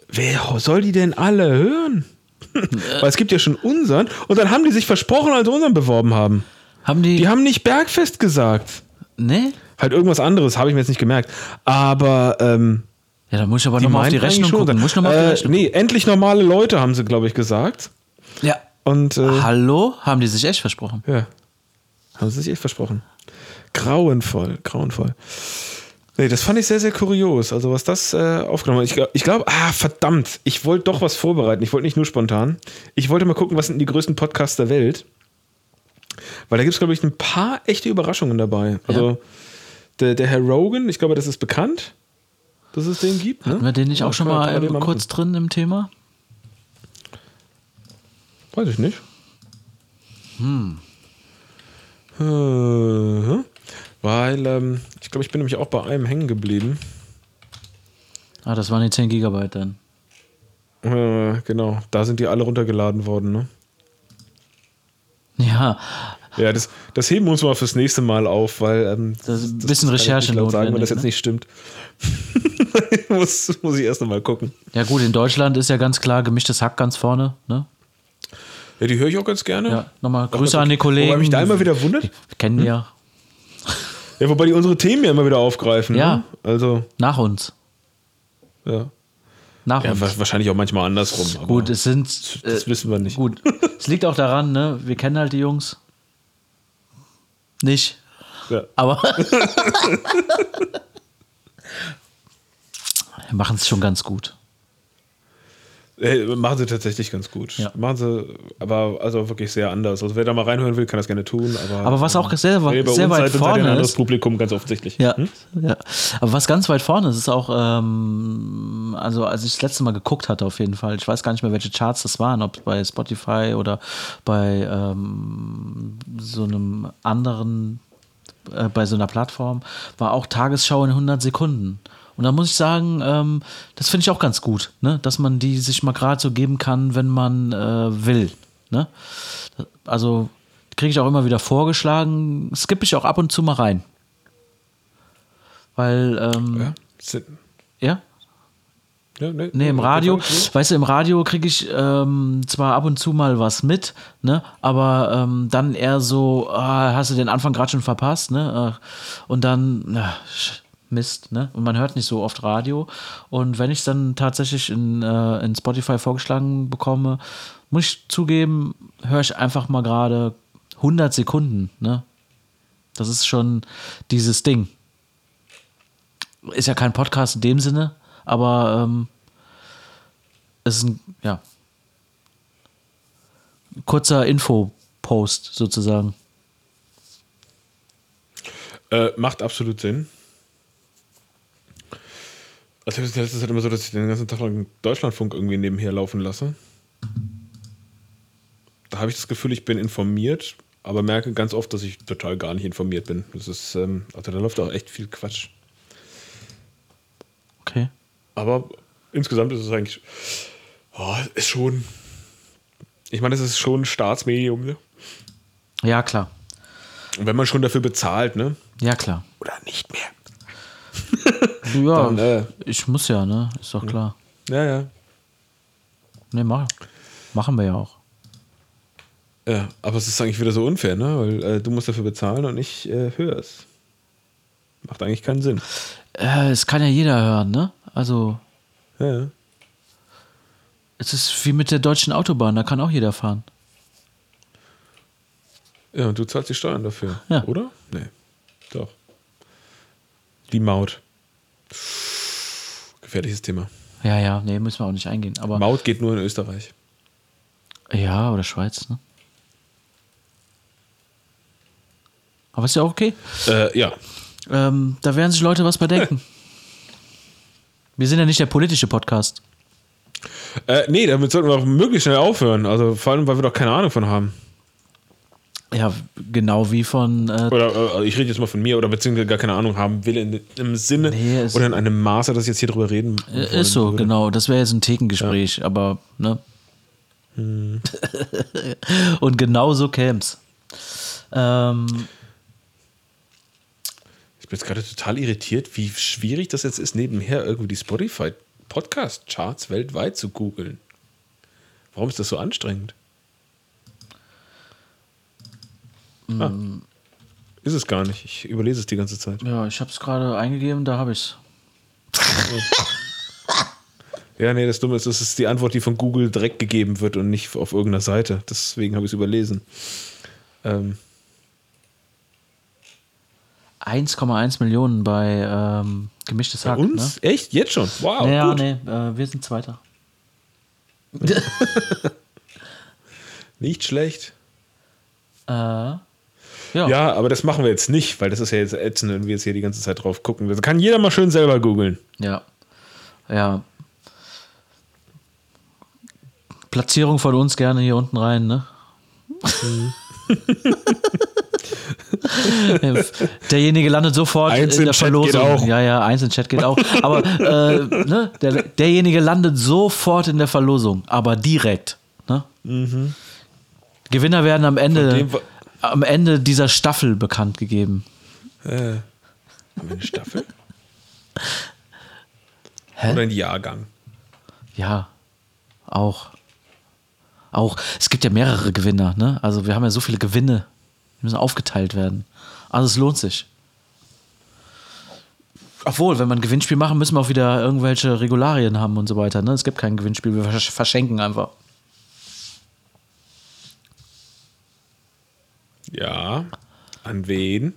wer soll die denn alle hören? Weil es gibt ja schon unseren. Und dann haben die sich versprochen, als sie unseren beworben haben. Haben die. Die haben nicht Bergfest gesagt. ne? Halt irgendwas anderes, habe ich mir jetzt nicht gemerkt. Aber ähm, Ja, da muss ich aber nochmal auf die Rechnung gucken. Muss ich noch auf die äh, Rechnung nee, endlich normale Leute, haben sie, glaube ich, gesagt. Ja. Und äh, Hallo? Haben die sich echt versprochen? ja, haben sie sich echt versprochen. Grauenvoll, grauenvoll. Nee, das fand ich sehr, sehr kurios. Also, was das äh, aufgenommen hat. Ich, ich glaube, ah, verdammt, ich wollte doch was vorbereiten. Ich wollte nicht nur spontan. Ich wollte mal gucken, was sind die größten Podcasts der Welt. Weil da gibt es, glaube ich, ein paar echte Überraschungen dabei. Also, der, der Herr Rogan, ich glaube, das ist bekannt, dass es den gibt. Ne? Hatten wir den nicht Ja, auch schon mal ähm, kurz drin im Thema? Weiß ich nicht. Hm. Weil, ähm, ich glaube, ich bin nämlich auch bei einem hängen geblieben. Ah, das waren die 10 Gigabyte dann. Äh, genau, da sind die alle runtergeladen worden. Ne? Ja, Ja, das, das heben wir uns mal fürs nächste Mal auf, weil ähm, Das ist ein bisschen ich Recherche nicht laut sagen, wenn das jetzt ne? nicht stimmt. muss, muss ich erst einmal gucken. ja gut, in Deutschland ist ja ganz klar gemischtes Hack ganz vorne. Ne? Ja, die höre ich auch ganz gerne. Ja, nochmal Grüße an die Kollegen. Wobei mich da immer wieder wundert. Wir kennen die ja. Ja, wobei die unsere Themen ja immer wieder aufgreifen. Ja. Ne? Also, Nach uns. ja. Nach ja. uns. wa- Wahrscheinlich auch manchmal andersrum. Gut, es sind. das äh, wissen wir nicht. Gut, es liegt auch daran, ne? Wir kennen halt die Jungs. Nicht. Ja. Aber. Wir machen es schon ganz gut. Hey, machen sie tatsächlich ganz gut. Ja. Machen sie, aber also wirklich sehr anders. Also wer da mal reinhören will, kann das gerne tun. Aber, Aber was auch sehr, Wenn ihr bei sehr uns weit ihr vorne ein anderes ist. Publikum, ganz offensichtlich. Ja, Hm? ja. Aber was ganz weit vorne ist, ist auch, ähm, also als ich das letzte Mal geguckt hatte, auf jeden Fall, ich weiß gar nicht mehr, welche Charts das waren, ob bei Spotify oder bei ähm, so einem anderen, äh, bei so einer Plattform, war auch Tagesschau in 100 Sekunden. Und da muss ich sagen, ähm, das finde ich auch ganz gut, ne? dass man die sich mal gerade so geben kann, wenn man äh, will. Ne? Also kriege ich auch immer wieder vorgeschlagen, skippe ich auch ab und zu mal rein. Weil, ähm, Ja. Ja? ja ne, Nee, im Radio, weißt du, im Radio kriege ich ähm, zwar ab und zu mal was mit, ne, aber ähm, dann eher so, ah, hast du den Anfang gerade schon verpasst, ne? Und dann, na, sch- Mist, ne? Und man hört nicht so oft Radio. Und wenn ich es dann tatsächlich in, äh, in Spotify vorgeschlagen bekomme, muss ich zugeben, höre ich einfach mal gerade 100 Sekunden, ne? Das ist schon dieses Ding. Ist ja kein Podcast in dem Sinne, aber ähm, es ist ein, ja, kurzer Info-Post sozusagen. Äh, macht absolut Sinn. Also das ist halt immer so, dass ich den ganzen Tag lang Deutschlandfunk irgendwie nebenher laufen lasse. Da habe ich das Gefühl, ich bin informiert, aber merke ganz oft, dass ich total gar nicht informiert bin. Das ist, ähm, also da läuft auch echt viel Quatsch. Okay. Aber insgesamt ist es eigentlich, oh, ist schon, ich meine, es ist schon ein Staatsmedium, ne? Ja, klar. Und wenn man schon dafür bezahlt, ne? Ja, klar. Oder nicht mehr. Ja, Dann, äh, ich muss ja, ne? Ist doch klar. Ja, ja. Ne, mach, machen wir ja auch. Ja, aber es ist eigentlich wieder so unfair, ne? Weil äh, du musst dafür bezahlen und ich äh, höre es. Macht eigentlich keinen Sinn. Äh, es kann ja jeder hören, ne? Also, Ja, ja. es ist wie mit der deutschen Autobahn, da kann auch jeder fahren. Ja, und du zahlst die Steuern dafür, Ja. oder? Nee. Doch. Die Maut. Gefährliches Thema. Ja, ja, nee, müssen wir auch nicht eingehen. Aber Maut geht nur in Österreich. ja, oder Schweiz, ne? Aber ist ja auch okay. Äh, ja. Ähm, da werden sich Leute was bedenken. Wir sind ja nicht der politische Podcast. Äh, nee, damit sollten wir auch möglichst schnell aufhören. Also vor allem, weil wir doch keine Ahnung von haben. Ja, genau wie von. Äh, Oder äh, ich rede jetzt mal von mir oder beziehungsweise gar keine Ahnung haben will in, im Sinne Nee, oder in einem Maße, dass ich jetzt hier drüber reden wollen ist so, würde. genau. Das wäre jetzt ein Thekengespräch, aber, ne? Hm. Und genau so käm's. Ähm, Ich bin jetzt gerade total irritiert, wie schwierig das jetzt ist, nebenher irgendwie die Spotify Podcast Charts weltweit zu googeln. Warum ist das so anstrengend? Ah, ist es gar nicht. Ich überlese es die ganze Zeit. ja, ich habe es gerade eingegeben, da habe ich's. Ja, nee, das Dumme ist, das ist die Antwort, die von Google direkt gegeben wird und nicht auf irgendeiner Seite. Deswegen habe ich es überlesen. Ähm, 1,1 Millionen bei ähm, gemischtes bei Hack. uns? Echt? Jetzt schon? Wow, Ne? Ja, gut. nee, äh, wir sind Zweiter. Nicht schlecht. Äh, ja. Ja, aber das machen wir jetzt nicht, weil das ist ja jetzt ätzend, wenn wir jetzt hier die ganze Zeit drauf gucken. Das kann jeder mal schön selber googeln. Ja. Ja. Platzierung von uns gerne hier unten rein, ne? Derjenige landet sofort Eins in der Verlosung. geht auch. Ja, ja, eins in Chat geht auch. Aber äh, ne, der, derjenige landet sofort in der Verlosung, aber direkt. Ne? Gewinner werden am Ende, Von dem am Ende dieser Staffel bekannt gegeben. Äh, haben wir eine Staffel? Hä? Oder ein Jahrgang? Ja, auch. Auch. Es gibt ja mehrere Gewinner, ne? Also wir haben ja so viele Gewinne. Die müssen aufgeteilt werden. Also es lohnt sich. Obwohl, wenn wir ein Gewinnspiel machen, müssen wir auch wieder irgendwelche Regularien haben und so weiter. Ne? Es gibt kein Gewinnspiel, wir versch- verschenken einfach. Ja. An wen?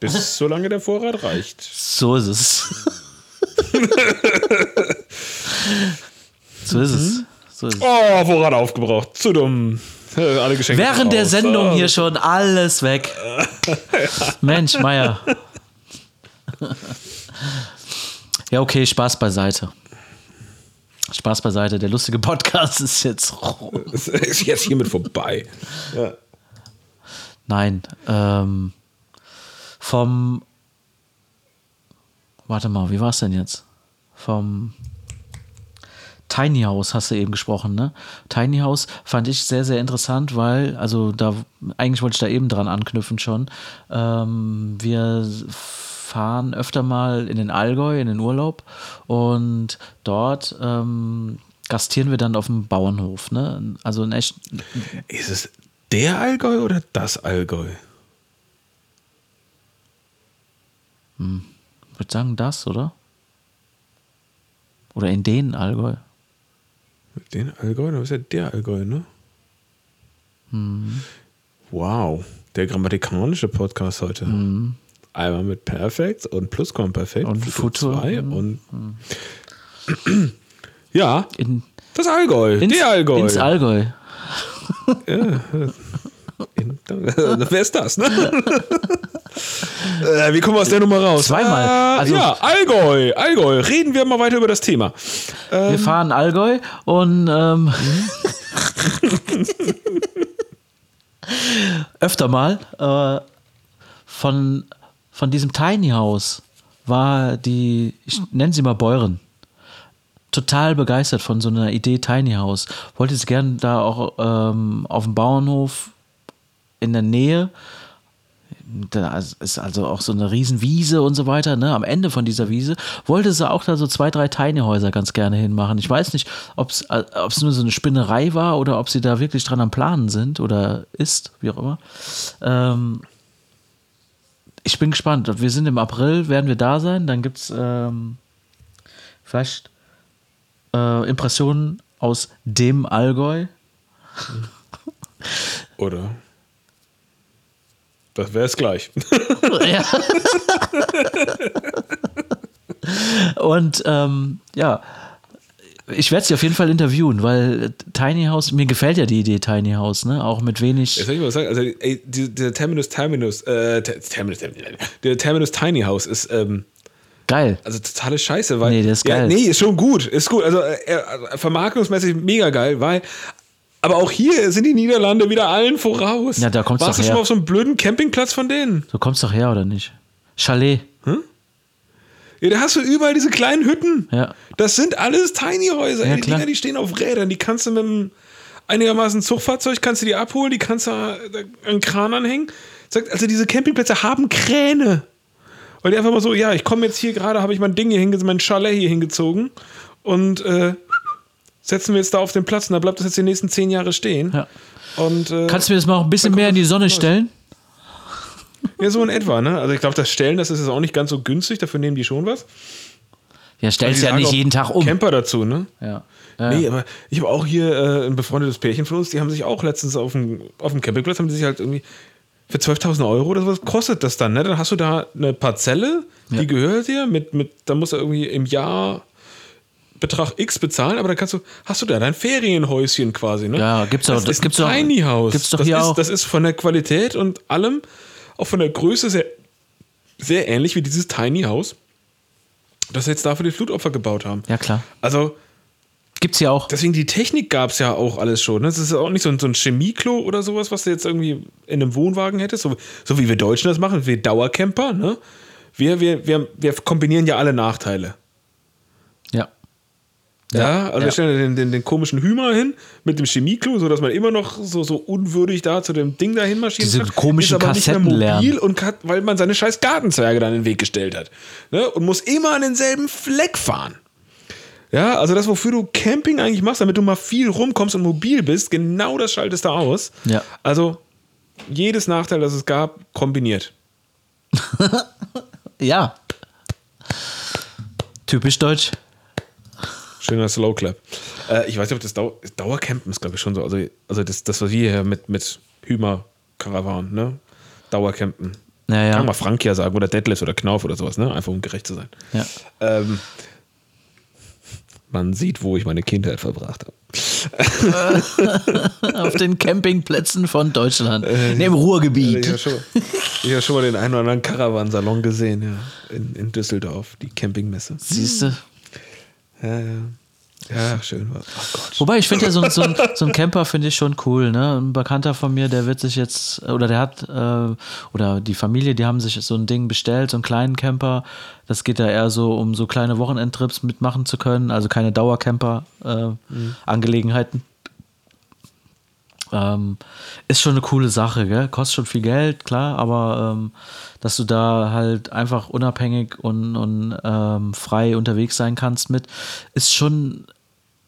Bis solange der Vorrat reicht. So ist es. so ist es. So ist. Oh, Vorrat aufgebraucht. Zu dumm. Alle Geschenke. Während der raus. Sendung Oh. hier schon alles weg. Mensch, Meier. Ja, okay, Spaß beiseite. Spaß beiseite. Der lustige Podcast ist jetzt. Das ist jetzt hiermit vorbei. Ja. Nein. Ähm, vom. Warte mal, wie war es denn jetzt? Vom Tiny House hast du eben gesprochen, ne? Tiny House fand ich sehr, sehr interessant, weil, also da, eigentlich wollte ich da eben dran anknüpfen schon. Ähm, wir fahren öfter mal in den Allgäu, in den Urlaub und dort ähm, gastieren wir dann auf dem Bauernhof, ne? Also ein echt Ist es der Allgäu oder das Allgäu? Ich würde sagen das, oder? Oder in den Allgäu. Den Allgäu? Das ist ja der Allgäu, ne? Mhm. Wow. Der grammatikalische Podcast heute. Einmal mit Perfekt und Plusquamperfekt. Und Futur. 2 Mhm. und. ja, In, das Allgäu. ins, der Allgäu. ins Allgäu. In, wer ist das, ne? äh, wie kommen wir aus der Nummer raus? Zweimal. Äh, Also- ja, Allgäu. Allgäu. Reden wir mal weiter über das Thema. Wir fahren Allgäu und ähm, öfter mal äh, von, von diesem Tiny House war die, ich nenne sie mal Bäuerin, total begeistert von so einer Idee Tiny House. Wollte sie gern da auch ähm, auf dem Bauernhof in der Nähe da ist also auch so eine Riesenwiese und so weiter, ne? Am Ende von dieser Wiese wollte sie auch da so zwei, drei Tiny Häuser ganz gerne hinmachen. Ich weiß nicht, ob es nur so eine Spinnerei war oder ob sie da wirklich dran am Planen sind oder ist, wie auch immer. Ähm, ich bin gespannt. Wir sind im April, werden wir da sein. Dann gibt es ähm, vielleicht äh, Impressionen aus dem Allgäu. Oder? Das wäre es gleich. ja. Und ähm, ja, ich werde sie auf jeden Fall interviewen, weil Tiny House, mir gefällt ja die Idee Tiny House, ne? Auch mit wenig. Jetzt soll ich mal sagen, also ey, der Terminus Terminus, äh, Terminus, der Terminus Tiny House ist ähm, geil. Also totale Scheiße, weil. Nee, das ist geil. Ja, nee, ist schon gut, ist gut. Also äh, vermarktungsmäßig mega geil, weil. Aber auch hier sind die Niederlande wieder allen voraus. Ja, da kommt's Warst du her. schon mal auf so einem blöden Campingplatz von denen? Du kommst doch her, oder nicht? Chalet. Ja, da hast du überall diese kleinen Hütten. Ja. Das sind alles Tiny-Häuser. Ja, die klar. Dinger, die stehen auf Rädern. Die kannst du mit einem einigermaßen Zugfahrzeug kannst du die abholen, die kannst du da einen Kran anhängen. Sagt, also diese Campingplätze haben Kräne. Weil die einfach mal so, ja, ich komme jetzt hier gerade, habe ich mein Ding hier hingezogen, mein Chalet hier hingezogen und äh, setzen wir jetzt da auf den Platz und da bleibt das jetzt die nächsten zehn Jahre stehen. Ja. Und, äh, Kannst du mir das mal auch ein bisschen mehr in die Sonne stellen? ja, so in etwa, ne? Also ich glaube, das Stellen, das ist jetzt auch nicht ganz so günstig, dafür nehmen die schon was. Ja, stellst Die ja nicht jeden Tag um. Camper dazu, ne? Ja. Ja. Nee, aber ich habe auch hier äh, ein befreundetes Pärchen von uns, die haben sich auch letztens auf dem, auf dem Campingplatz, haben die sich halt irgendwie für 12.000 Euro oder sowas kostet das dann, ne? Dann hast du da eine Parzelle, die Ja. gehört dir, mit, mit, da musst du irgendwie im Jahr Betrag X bezahlen, aber dann kannst du, hast du da dein Ferienhäuschen quasi, ne? Ja, gibt's das doch- das ist gibt's ein Tiny House. gibt's doch das hier ist, auch. Das ist von der Qualität und allem, auch von der Größe sehr, sehr ähnlich wie dieses Tiny House, das jetzt da für die Flutopfer gebaut haben. Ja, klar. Also, Gibt's ja auch. Deswegen die Technik gab es ja auch alles schon. ne? Das ist ja auch nicht so ein, so ein Chemieklo oder sowas, was du jetzt irgendwie in einem Wohnwagen hättest, so, so wie wir Deutschen das machen, wir Dauercamper. Ne? Wir, wir, wir, wir kombinieren ja alle Nachteile. Ja. Ja, also ja. wir stellen den, den, den komischen Hümer hin mit dem Chemieklo, sodass man immer noch so, so unwürdig da zu dem Ding dahin marschieren Diese kann. komischen ist aber nicht mehr Kassetten lernen. mobil und hat, weil man seine scheiß Gartenzwerge dann in den Weg gestellt hat. Ne? Und muss immer an denselben Fleck fahren. Ja, also das, wofür du Camping eigentlich machst, damit du mal viel rumkommst und mobil bist, genau das schaltest du aus. Ja. Also jedes Nachteil, das es gab, kombiniert. Ja. Typisch deutsch. Schöner Slow Clap. Äh, ich weiß nicht, ob das Dau Dauercampen ist, glaube ich, schon so. Also, also das, das, was wir hier mit, mit Hümer Karawan, ne? Dauercampen. Ja, ja. Kann mal Frank ja sagen oder Detlef oder Knauf oder sowas, ne? Einfach um gerecht zu sein. Ja. Ähm, man sieht, wo ich meine Kindheit verbracht habe. Auf den Campingplätzen von Deutschland. Äh, nee, im Ich Ruhrgebiet. habe schon, ich hab schon mal den einen oder anderen Caravan-Salon gesehen, ja. In, in Düsseldorf, die Campingmesse. Siehst du? Ja, ja. Ja, schön. Oh. Wobei, ich finde ja so, ein- so, ein, so ein Camper finde ich schon cool. Ne? Ein Bekannter von mir, der wird sich jetzt, oder der hat, äh, oder die Familie, die haben sich so ein Ding bestellt, so einen kleinen Camper. Das geht ja eher so, um so kleine Wochenendtrips mitmachen zu können, also keine Dauercamper-Angelegenheiten. Ähm, ist schon eine coole Sache, gell? Kostet schon viel Geld, klar, aber ähm, dass du da halt einfach unabhängig und, und ähm, frei unterwegs sein kannst mit, ist schon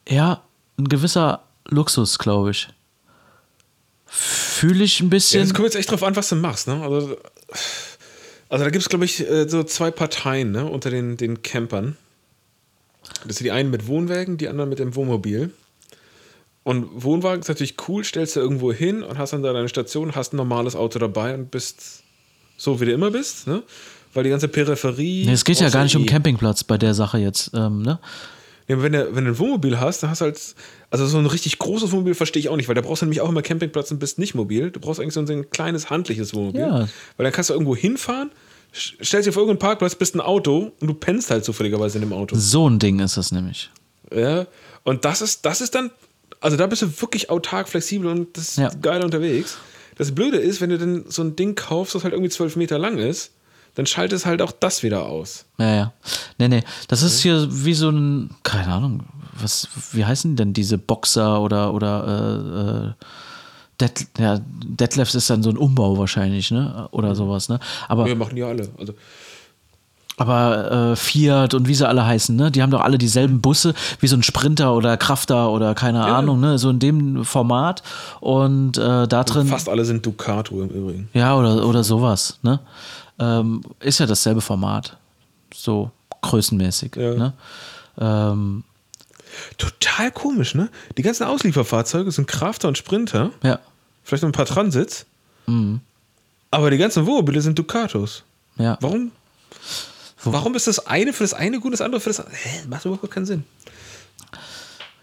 ja ein gewisser Luxus, glaube ich. Fühle ich ein Ja, bisschen. es kommt jetzt echt drauf an, was du machst, ne? Also, also da gibt es, glaube ich, äh, so zwei Parteien, ne, unter den, den Campern. Das sind die einen mit Wohnwagen, die anderen mit dem Wohnmobil. Und Wohnwagen ist natürlich cool, stellst du irgendwo hin und hast dann da deine Station, hast ein normales Auto dabei und bist so, wie du immer bist, ne? Weil die ganze Peripherie. nee, es geht ja gar nicht um. Campingplatz bei der Sache jetzt. Ähm, ne? Ja, wenn, du, wenn du ein Wohnmobil hast, dann hast du halt, also so ein richtig großes Wohnmobil verstehe ich auch nicht, weil da brauchst du nämlich auch immer Campingplatz und bist nicht mobil. Du brauchst eigentlich so ein kleines, handliches Wohnmobil. Ja. Weil dann kannst du irgendwo hinfahren, stellst dich auf irgendeinen Parkplatz, bist ein Auto und du pennst halt zufälligerweise in dem Auto. So ein Ding ist das nämlich. Ja. Und das ist, das ist dann, also da bist du wirklich autark, flexibel und das ist Ja. geil unterwegs. Das Blöde ist, wenn du dann so ein Ding kaufst, das halt irgendwie zwölf Meter lang ist, dann schaltest halt auch das wieder aus. Ja, ja. Nee, nee. Das ist hier wie so ein, keine Ahnung, was, wie heißen denn diese Boxer oder, oder, äh, äh, Det, ja, Detlefs ist dann so ein Umbau wahrscheinlich, ne? Oder sowas, ne? Aber Wir machen ja alle. Also Aber äh, Fiat und wie sie alle heißen, ne? Die haben doch alle dieselben Busse wie so ein Sprinter oder Crafter oder keine Ja. Ahnung, ne? So in dem Format. Und äh, da drin. Fast alle sind Ducato im Übrigen. Ja, oder, oder sowas, ne? Ähm, ist ja dasselbe Format. So größenmäßig. Ja. Ne? Ähm, Total komisch, ne? Die ganzen Auslieferfahrzeuge sind Crafter und Sprinter. ja. Vielleicht noch ein paar Transits. Mhm. Aber die ganzen Wohnmobile sind Ducatos. Ja. Warum? Warum ist das eine für das eine gut, das andere für das andere? Hä? Macht überhaupt keinen Sinn.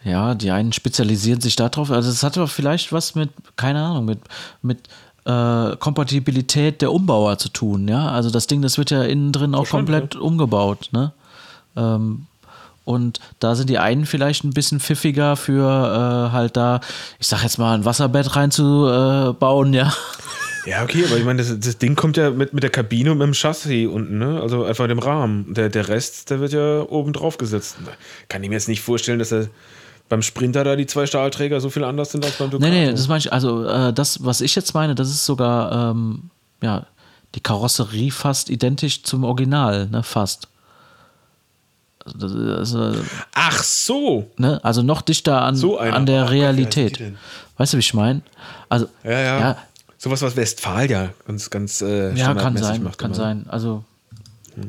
Ja, die einen spezialisieren sich darauf. Also es hat aber vielleicht was mit, keine Ahnung, mit, mit äh, Kompatibilität der Umbauer zu tun, ja. Also das Ding, das wird ja innen drin auch Wahrscheinlich, komplett umgebaut, ne? Ähm, und da sind die einen vielleicht ein bisschen pfiffiger für äh, halt da, ich sag jetzt mal, ein Wasserbett reinzubauen, ja. Ja, okay, aber ich meine, das, das Ding kommt ja mit, mit der Kabine und mit dem Chassis unten, ne? Also einfach dem Rahmen. Der, der Rest, der wird ja oben drauf gesetzt. Kann ich mir jetzt nicht vorstellen, dass er beim Sprinter da die zwei Stahlträger so viel anders sind als beim Ducato. Nee, nee, das meine ich, also äh, das, was ich jetzt meine, das ist sogar, ähm, ja, die Karosserie fast identisch zum Original, ne, fast. Also, also, Ach so! ne, also noch dichter an, So an Oh der heißt Realität. Weißt du, wie ich meine? Also, Ja, ja. ja, Sowas, was Westfalia ganz, ganz äh, ja kann sein, macht kann immer. sein. Also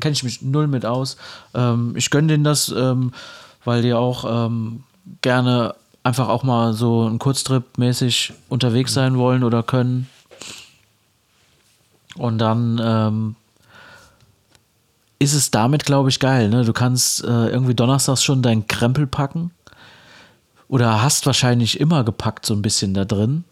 kenne ich mich null mit aus. Ähm, ich gönne denen das, ähm, weil die auch ähm, gerne einfach auch mal so einen Kurztrip mäßig unterwegs sein wollen oder können. Und dann ähm, ist es damit, glaube ich, geil. Ne? Du kannst äh, irgendwie donnerstags schon deinen Krempel packen. Oder hast wahrscheinlich immer gepackt, so ein bisschen da drin.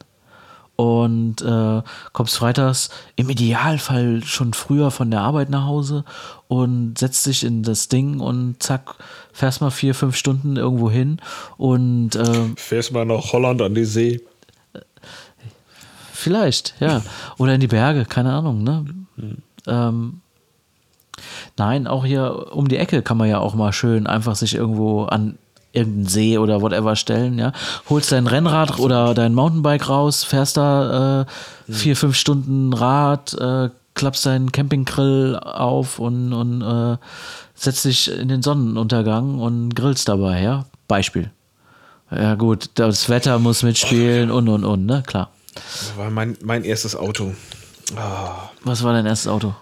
Und äh, kommst freitags im Idealfall schon früher von der Arbeit nach Hause und setzt dich in das Ding und zack, fährst mal vier, fünf Stunden irgendwo hin. Und ähm, Fährst mal nach Holland an die See. Vielleicht, ja. Oder in die Berge, keine Ahnung, ne? Ähm, nein, auch hier um die Ecke kann man ja auch mal schön einfach sich irgendwo an irgendeinen See oder whatever stellen, ja. Holst dein Rennrad oder dein Mountainbike raus, fährst da äh, vier, fünf Stunden Rad, äh, klappst deinen Campinggrill auf und, und äh, setzt dich in den Sonnenuntergang und grillst dabei, ja. Beispiel. Ja, gut, das Wetter muss mitspielen und und und, ne? Klar. Das war mein, mein erstes Auto. Ah, Was war dein erstes Auto?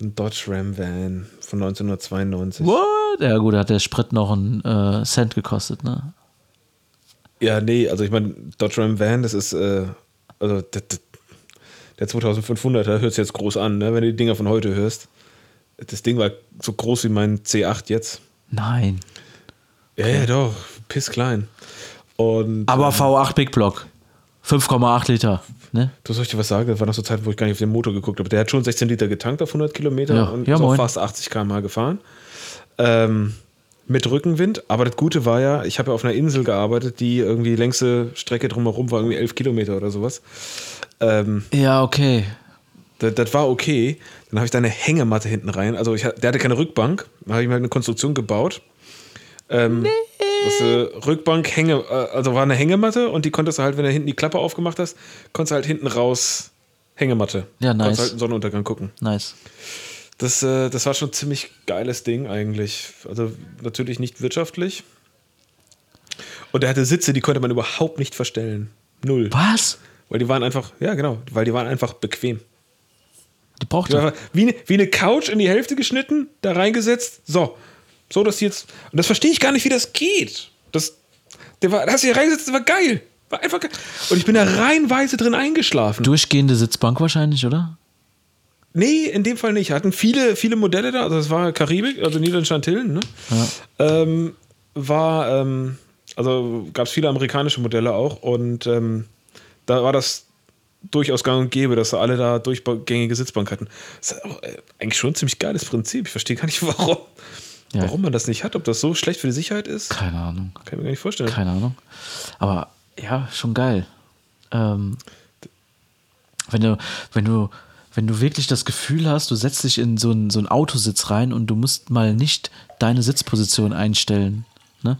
ein Dodge Ram Van von 1992. What? Ja, gut, da hat der Sprit noch einen äh, Cent gekostet, ne? Ja, nee, also ich meine, Dodge Ram Van, das ist, äh, also der, der- der 2500er hört sich jetzt groß an, ne, wenn du die Dinger von heute hörst. Das Ding war so groß wie mein C8 jetzt. Nein. Ja, ja, doch, piss klein. Und Aber V8 Big Block. 5,8 Liter, ne? du soll ich dir was sagen? Das war noch so Zeit, wo ich gar nicht auf den Motor geguckt habe. Der hat schon 16 Liter getankt auf 100 Kilometer Ja, und ja, ist fast 80 km/h gefahren. Ähm, mit Rückenwind. Aber das Gute war ja, ich habe ja auf einer Insel gearbeitet, die irgendwie die längste Strecke drumherum war, irgendwie 11 Kilometer oder sowas. Ähm, Ja, okay. das, das war okay. Dann habe ich da eine Hängematte hinten rein. Also ich, der hatte keine Rückbank. Dann habe ich mir halt eine Konstruktion gebaut. Ähm, das, äh, Rückbank, Hänge, äh, also war eine Hängematte und die konntest du halt, wenn du hinten die Klappe aufgemacht hast, konntest du halt hinten raus Hängematte. Ja, nice. Konntest halt einen Sonnenuntergang gucken. Nice. Das, äh, das war schon ein ziemlich geiles Ding eigentlich. Also natürlich nicht wirtschaftlich. Und er hatte Sitze, die konnte man überhaupt nicht verstellen. Null. Was? Weil die waren einfach, ja genau, weil die waren einfach bequem. Die braucht Die wie, eine- wie eine Couch in die Hälfte geschnitten, da reingesetzt. So. So, dass die jetzt. Und das verstehe ich gar nicht, wie das geht. Das, der war, da hast du hier reingesetzt, das war geil. War einfach geil. Und ich bin da reihenweise drin eingeschlafen. Durchgehende Sitzbank wahrscheinlich, oder? Nee, in dem Fall nicht. Hatten viele, viele Modelle da. Also, das war Karibik, also Niederlande Antillen. Ne? Ähm, war, ähm, also gab es viele amerikanische Modelle auch. Und ähm, da war das durchaus gang und gäbe, dass alle da durchgängige Sitzbank hatten. Das ist äh, eigentlich schon ein ziemlich geiles Prinzip. Ich verstehe gar nicht, warum, Ja. warum man das nicht hat. Ob das so schlecht für die Sicherheit ist, Keine Ahnung. kann ich mir gar nicht vorstellen. Keine Ahnung. Aber ja, schon geil. Ähm, wenn du, wenn du, wenn du wirklich das Gefühl hast, du setzt dich in so einen, so einen Autositz rein und du musst mal nicht deine Sitzposition einstellen. Ne?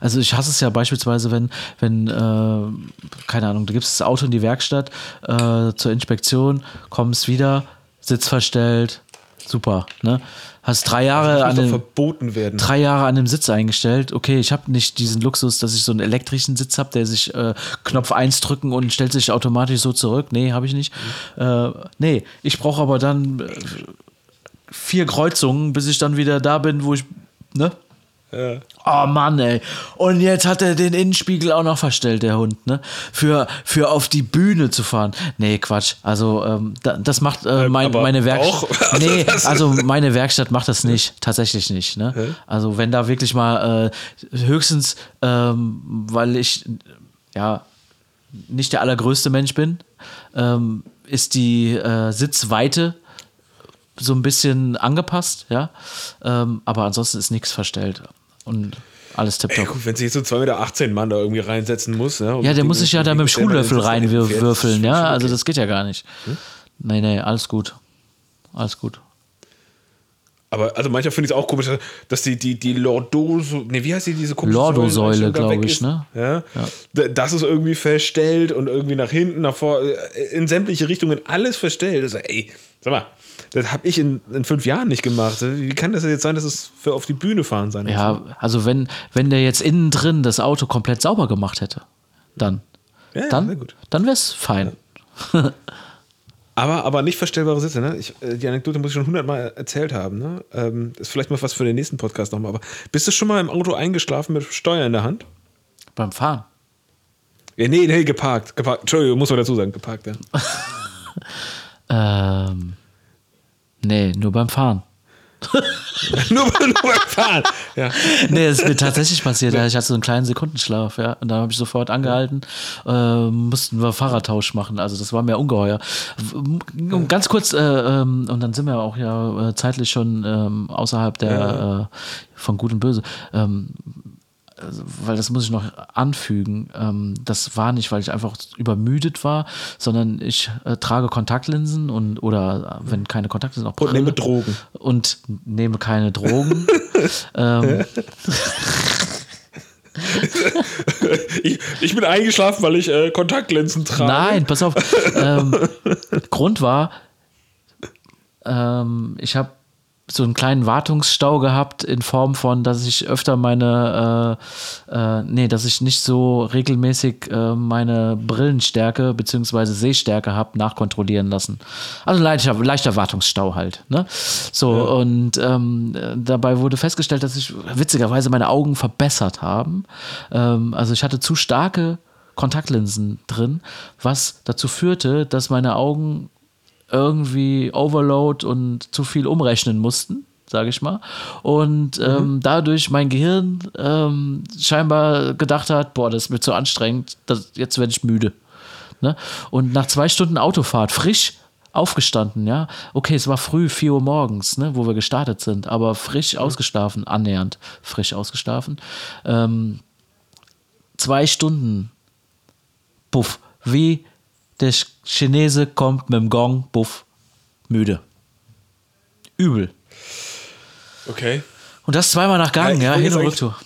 Also ich hasse es ja beispielsweise, wenn, wenn, äh, keine Ahnung, du gibst das Auto in die Werkstatt äh, zur Inspektion, kommst wieder, Sitz verstellt, super. Ne? Hast drei Jahre an dem, verboten werden. drei Jahre an dem Sitz eingestellt. Okay, ich habe nicht diesen Luxus, dass ich so einen elektrischen Sitz habe, der sich äh, Knopf 1 drücken und stellt sich automatisch so zurück. Nee, habe ich nicht. Äh, nee, ich brauche aber dann äh, vier Kreuzungen, bis ich dann wieder da bin, wo ich. Ne? Ja. Oh Mann, ey. Und jetzt hat er den Innenspiegel auch noch verstellt, der Hund, ne? Für, für auf die Bühne zu fahren. Nee, Quatsch. Also, ähm, da, das macht äh, mein, aber meine Werkstatt. Also nee, also meine Werkstatt macht das nicht. Tatsächlich nicht, ne? Also, wenn da wirklich mal äh, höchstens, ähm, weil ich, ja, nicht der allergrößte Mensch bin, ähm, ist die äh, Sitzweite so ein bisschen angepasst, ja. Ähm, aber ansonsten ist nichts verstellt. Und alles Ja, tipptopp. gut, wenn sich so 2,18 Meter Mann da irgendwie reinsetzen muss. Ja, und Ja, der muss sich ja da mit dem Schuhlöffel reinwürfeln, ja. Also das geht ja gar nicht. Nee, nee, alles gut. Alles gut. Aber also manchmal finde ich es auch komisch, dass die, die, die Lordoso, nee, wie heißt die, diese komische Lordo-Säule, Säule, da glaub weg ich, ne? Ja. D- Das ist irgendwie verstellt und irgendwie nach hinten, nach vor, in sämtliche Richtungen alles verstellt. Also, ey, sag mal, das habe ich in, in fünf Jahren nicht gemacht. Wie kann das jetzt sein, dass es für auf die Bühne fahren sein muss? Ja, also wenn, wenn der jetzt innen drin das Auto komplett sauber gemacht hätte, dann, Ja, ja, dann, dann wäre es fein. Aber, aber nicht verstellbare Sitze, ne? Ich, äh, die Anekdote muss ich schon hundertmal erzählt haben, ne? Ähm, ist vielleicht mal was für den nächsten Podcast nochmal. Aber bist du schon mal im Auto eingeschlafen mit Steuer in der Hand? Beim Fahren. Ja, nee, nee, geparkt. geparkt. Entschuldigung, muss man dazu sagen, geparkt, ja. Ähm, nee, nur beim Fahren. nur, nur beim Fahren. Ja. Nee, es ist mir tatsächlich passiert. Ja, Ich hatte so einen kleinen Sekundenschlaf, ja. Und dann habe ich sofort angehalten, äh, mussten wir Fahrradtausch machen. Also das war mir ungeheuer. Um Ganz kurz, äh, ähm, und dann sind wir auch ja äh, zeitlich schon ähm, außerhalb der äh, von Gut und Böse. Ähm, weil das muss ich noch anfügen. Ähm, das war nicht, weil ich einfach übermüdet war, sondern ich äh, trage Kontaktlinsen und oder äh, wenn keine Kontaktlinsen auch Und nehme Brille. Drogen. und nehme keine Drogen. ähm, Ich, ich bin eingeschlafen, weil ich äh, Kontaktlinsen trage. nein, pass auf. Ähm, Grund war, ähm, ich habe so einen kleinen Wartungsstau gehabt in Form von, dass ich öfter meine, äh, äh, nee, dass ich nicht so regelmäßig äh, meine Brillenstärke bzw. Sehstärke habe nachkontrollieren lassen. Also leichter, leichter Wartungsstau halt. Ne? So, und ähm, äh, dabei wurde festgestellt, dass sich witzigerweise meine Augen verbessert haben. Ähm, also ich hatte zu starke Kontaktlinsen drin, was dazu führte, dass meine Augen irgendwie Overload und zu viel umrechnen mussten, sage ich mal. Und ähm, dadurch mein Gehirn ähm, scheinbar gedacht hat, boah, das ist mir zu anstrengend, das, jetzt werde ich müde. Ne? Und nach zwei Stunden Autofahrt, frisch aufgestanden, ja. Okay, es war früh, 4 Uhr morgens, ne, wo wir gestartet sind, aber frisch ausgeschlafen, annähernd frisch ausgeschlafen. Ähm, zwei Stunden, puff, wie der Ch- Chinese kommt mit dem Gong, puff, müde. Übel. Okay. Und das zweimal nach Gang, Ja, ja, Hin- und Rücktour.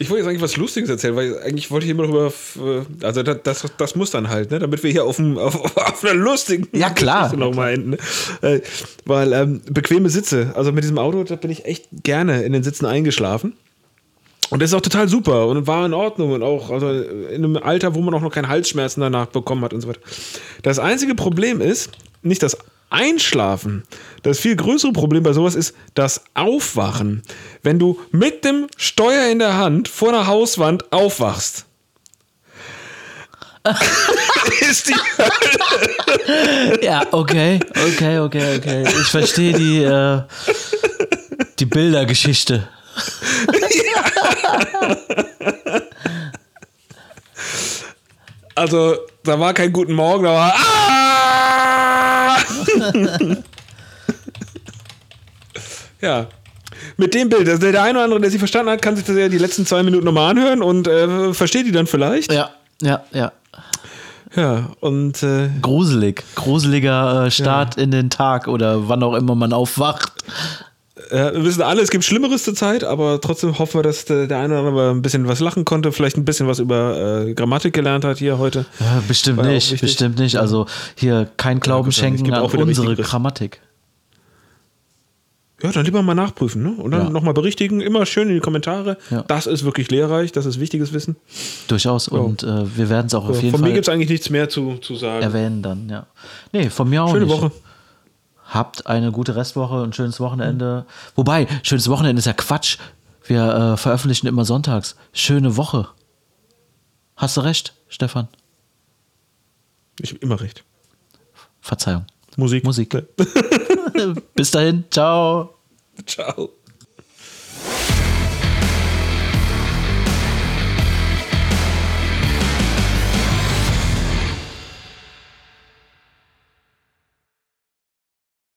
Ich wollte jetzt eigentlich was Lustiges erzählen, weil eigentlich wollte ich immer darüber, äh, also das, das, das muss dann halt, ne? damit wir hier auf, dem, auf, auf einer lustigen Ja, klar. Geschichte noch mal enden. Ne? Äh, weil ähm, bequeme Sitze, also mit diesem Auto, da bin ich echt gerne in den Sitzen eingeschlafen. Und das ist auch total super und war in Ordnung und auch also in einem Alter, wo man auch noch keine Halsschmerzen danach bekommen hat und so weiter. Das einzige Problem ist, nicht das Einschlafen. Das viel größere Problem bei sowas ist das Aufwachen. Wenn du mit dem Steuer in der Hand vor einer Hauswand aufwachst. ist die Ja, okay, okay, okay, okay. Ich verstehe die, äh, die Bildergeschichte. Also, da war kein guten Morgen, da war. Ah! ja. Mit dem Bild, also der eine oder andere, der sie verstanden hat, kann sich das ja die letzten zwei Minuten nochmal anhören und äh, versteht die dann vielleicht. Ja, ja, ja. Ja, und äh, Gruselig. Gruseliger äh, Start in den Tag oder wann auch immer man aufwacht. Äh, wir wissen alle, es gibt Schlimmeres zur Zeit, aber trotzdem hoffen wir, dass der, der eine oder andere ein bisschen was lachen konnte, vielleicht ein bisschen was über äh, Grammatik gelernt hat hier heute. Ja, bestimmt ja nicht, bestimmt nicht. Also hier kein Glauben. Es schenken an unsere. Grammatik. Ja, dann lieber mal nachprüfen ne? und dann Ja. nochmal berichtigen. Immer schön in die Kommentare. Ja. Das ist wirklich lehrreich, das ist wichtiges Wissen. Durchaus. Und äh, wir werden es auch auf So, jeden von mir Fall gibt es eigentlich nichts mehr zu, zu sagen. erwähnen dann, ja. Nee, von mir auch Schöne nicht. Woche. Habt eine gute Restwoche, ein schönes Wochenende. Wobei, schönes Wochenende ist ja Quatsch. Wir äh, veröffentlichen immer sonntags. Schöne Woche. Hast du recht, Stefan? Ich habe immer recht. Verzeihung. Musik. Musik. Bis dahin, ciao. Ciao.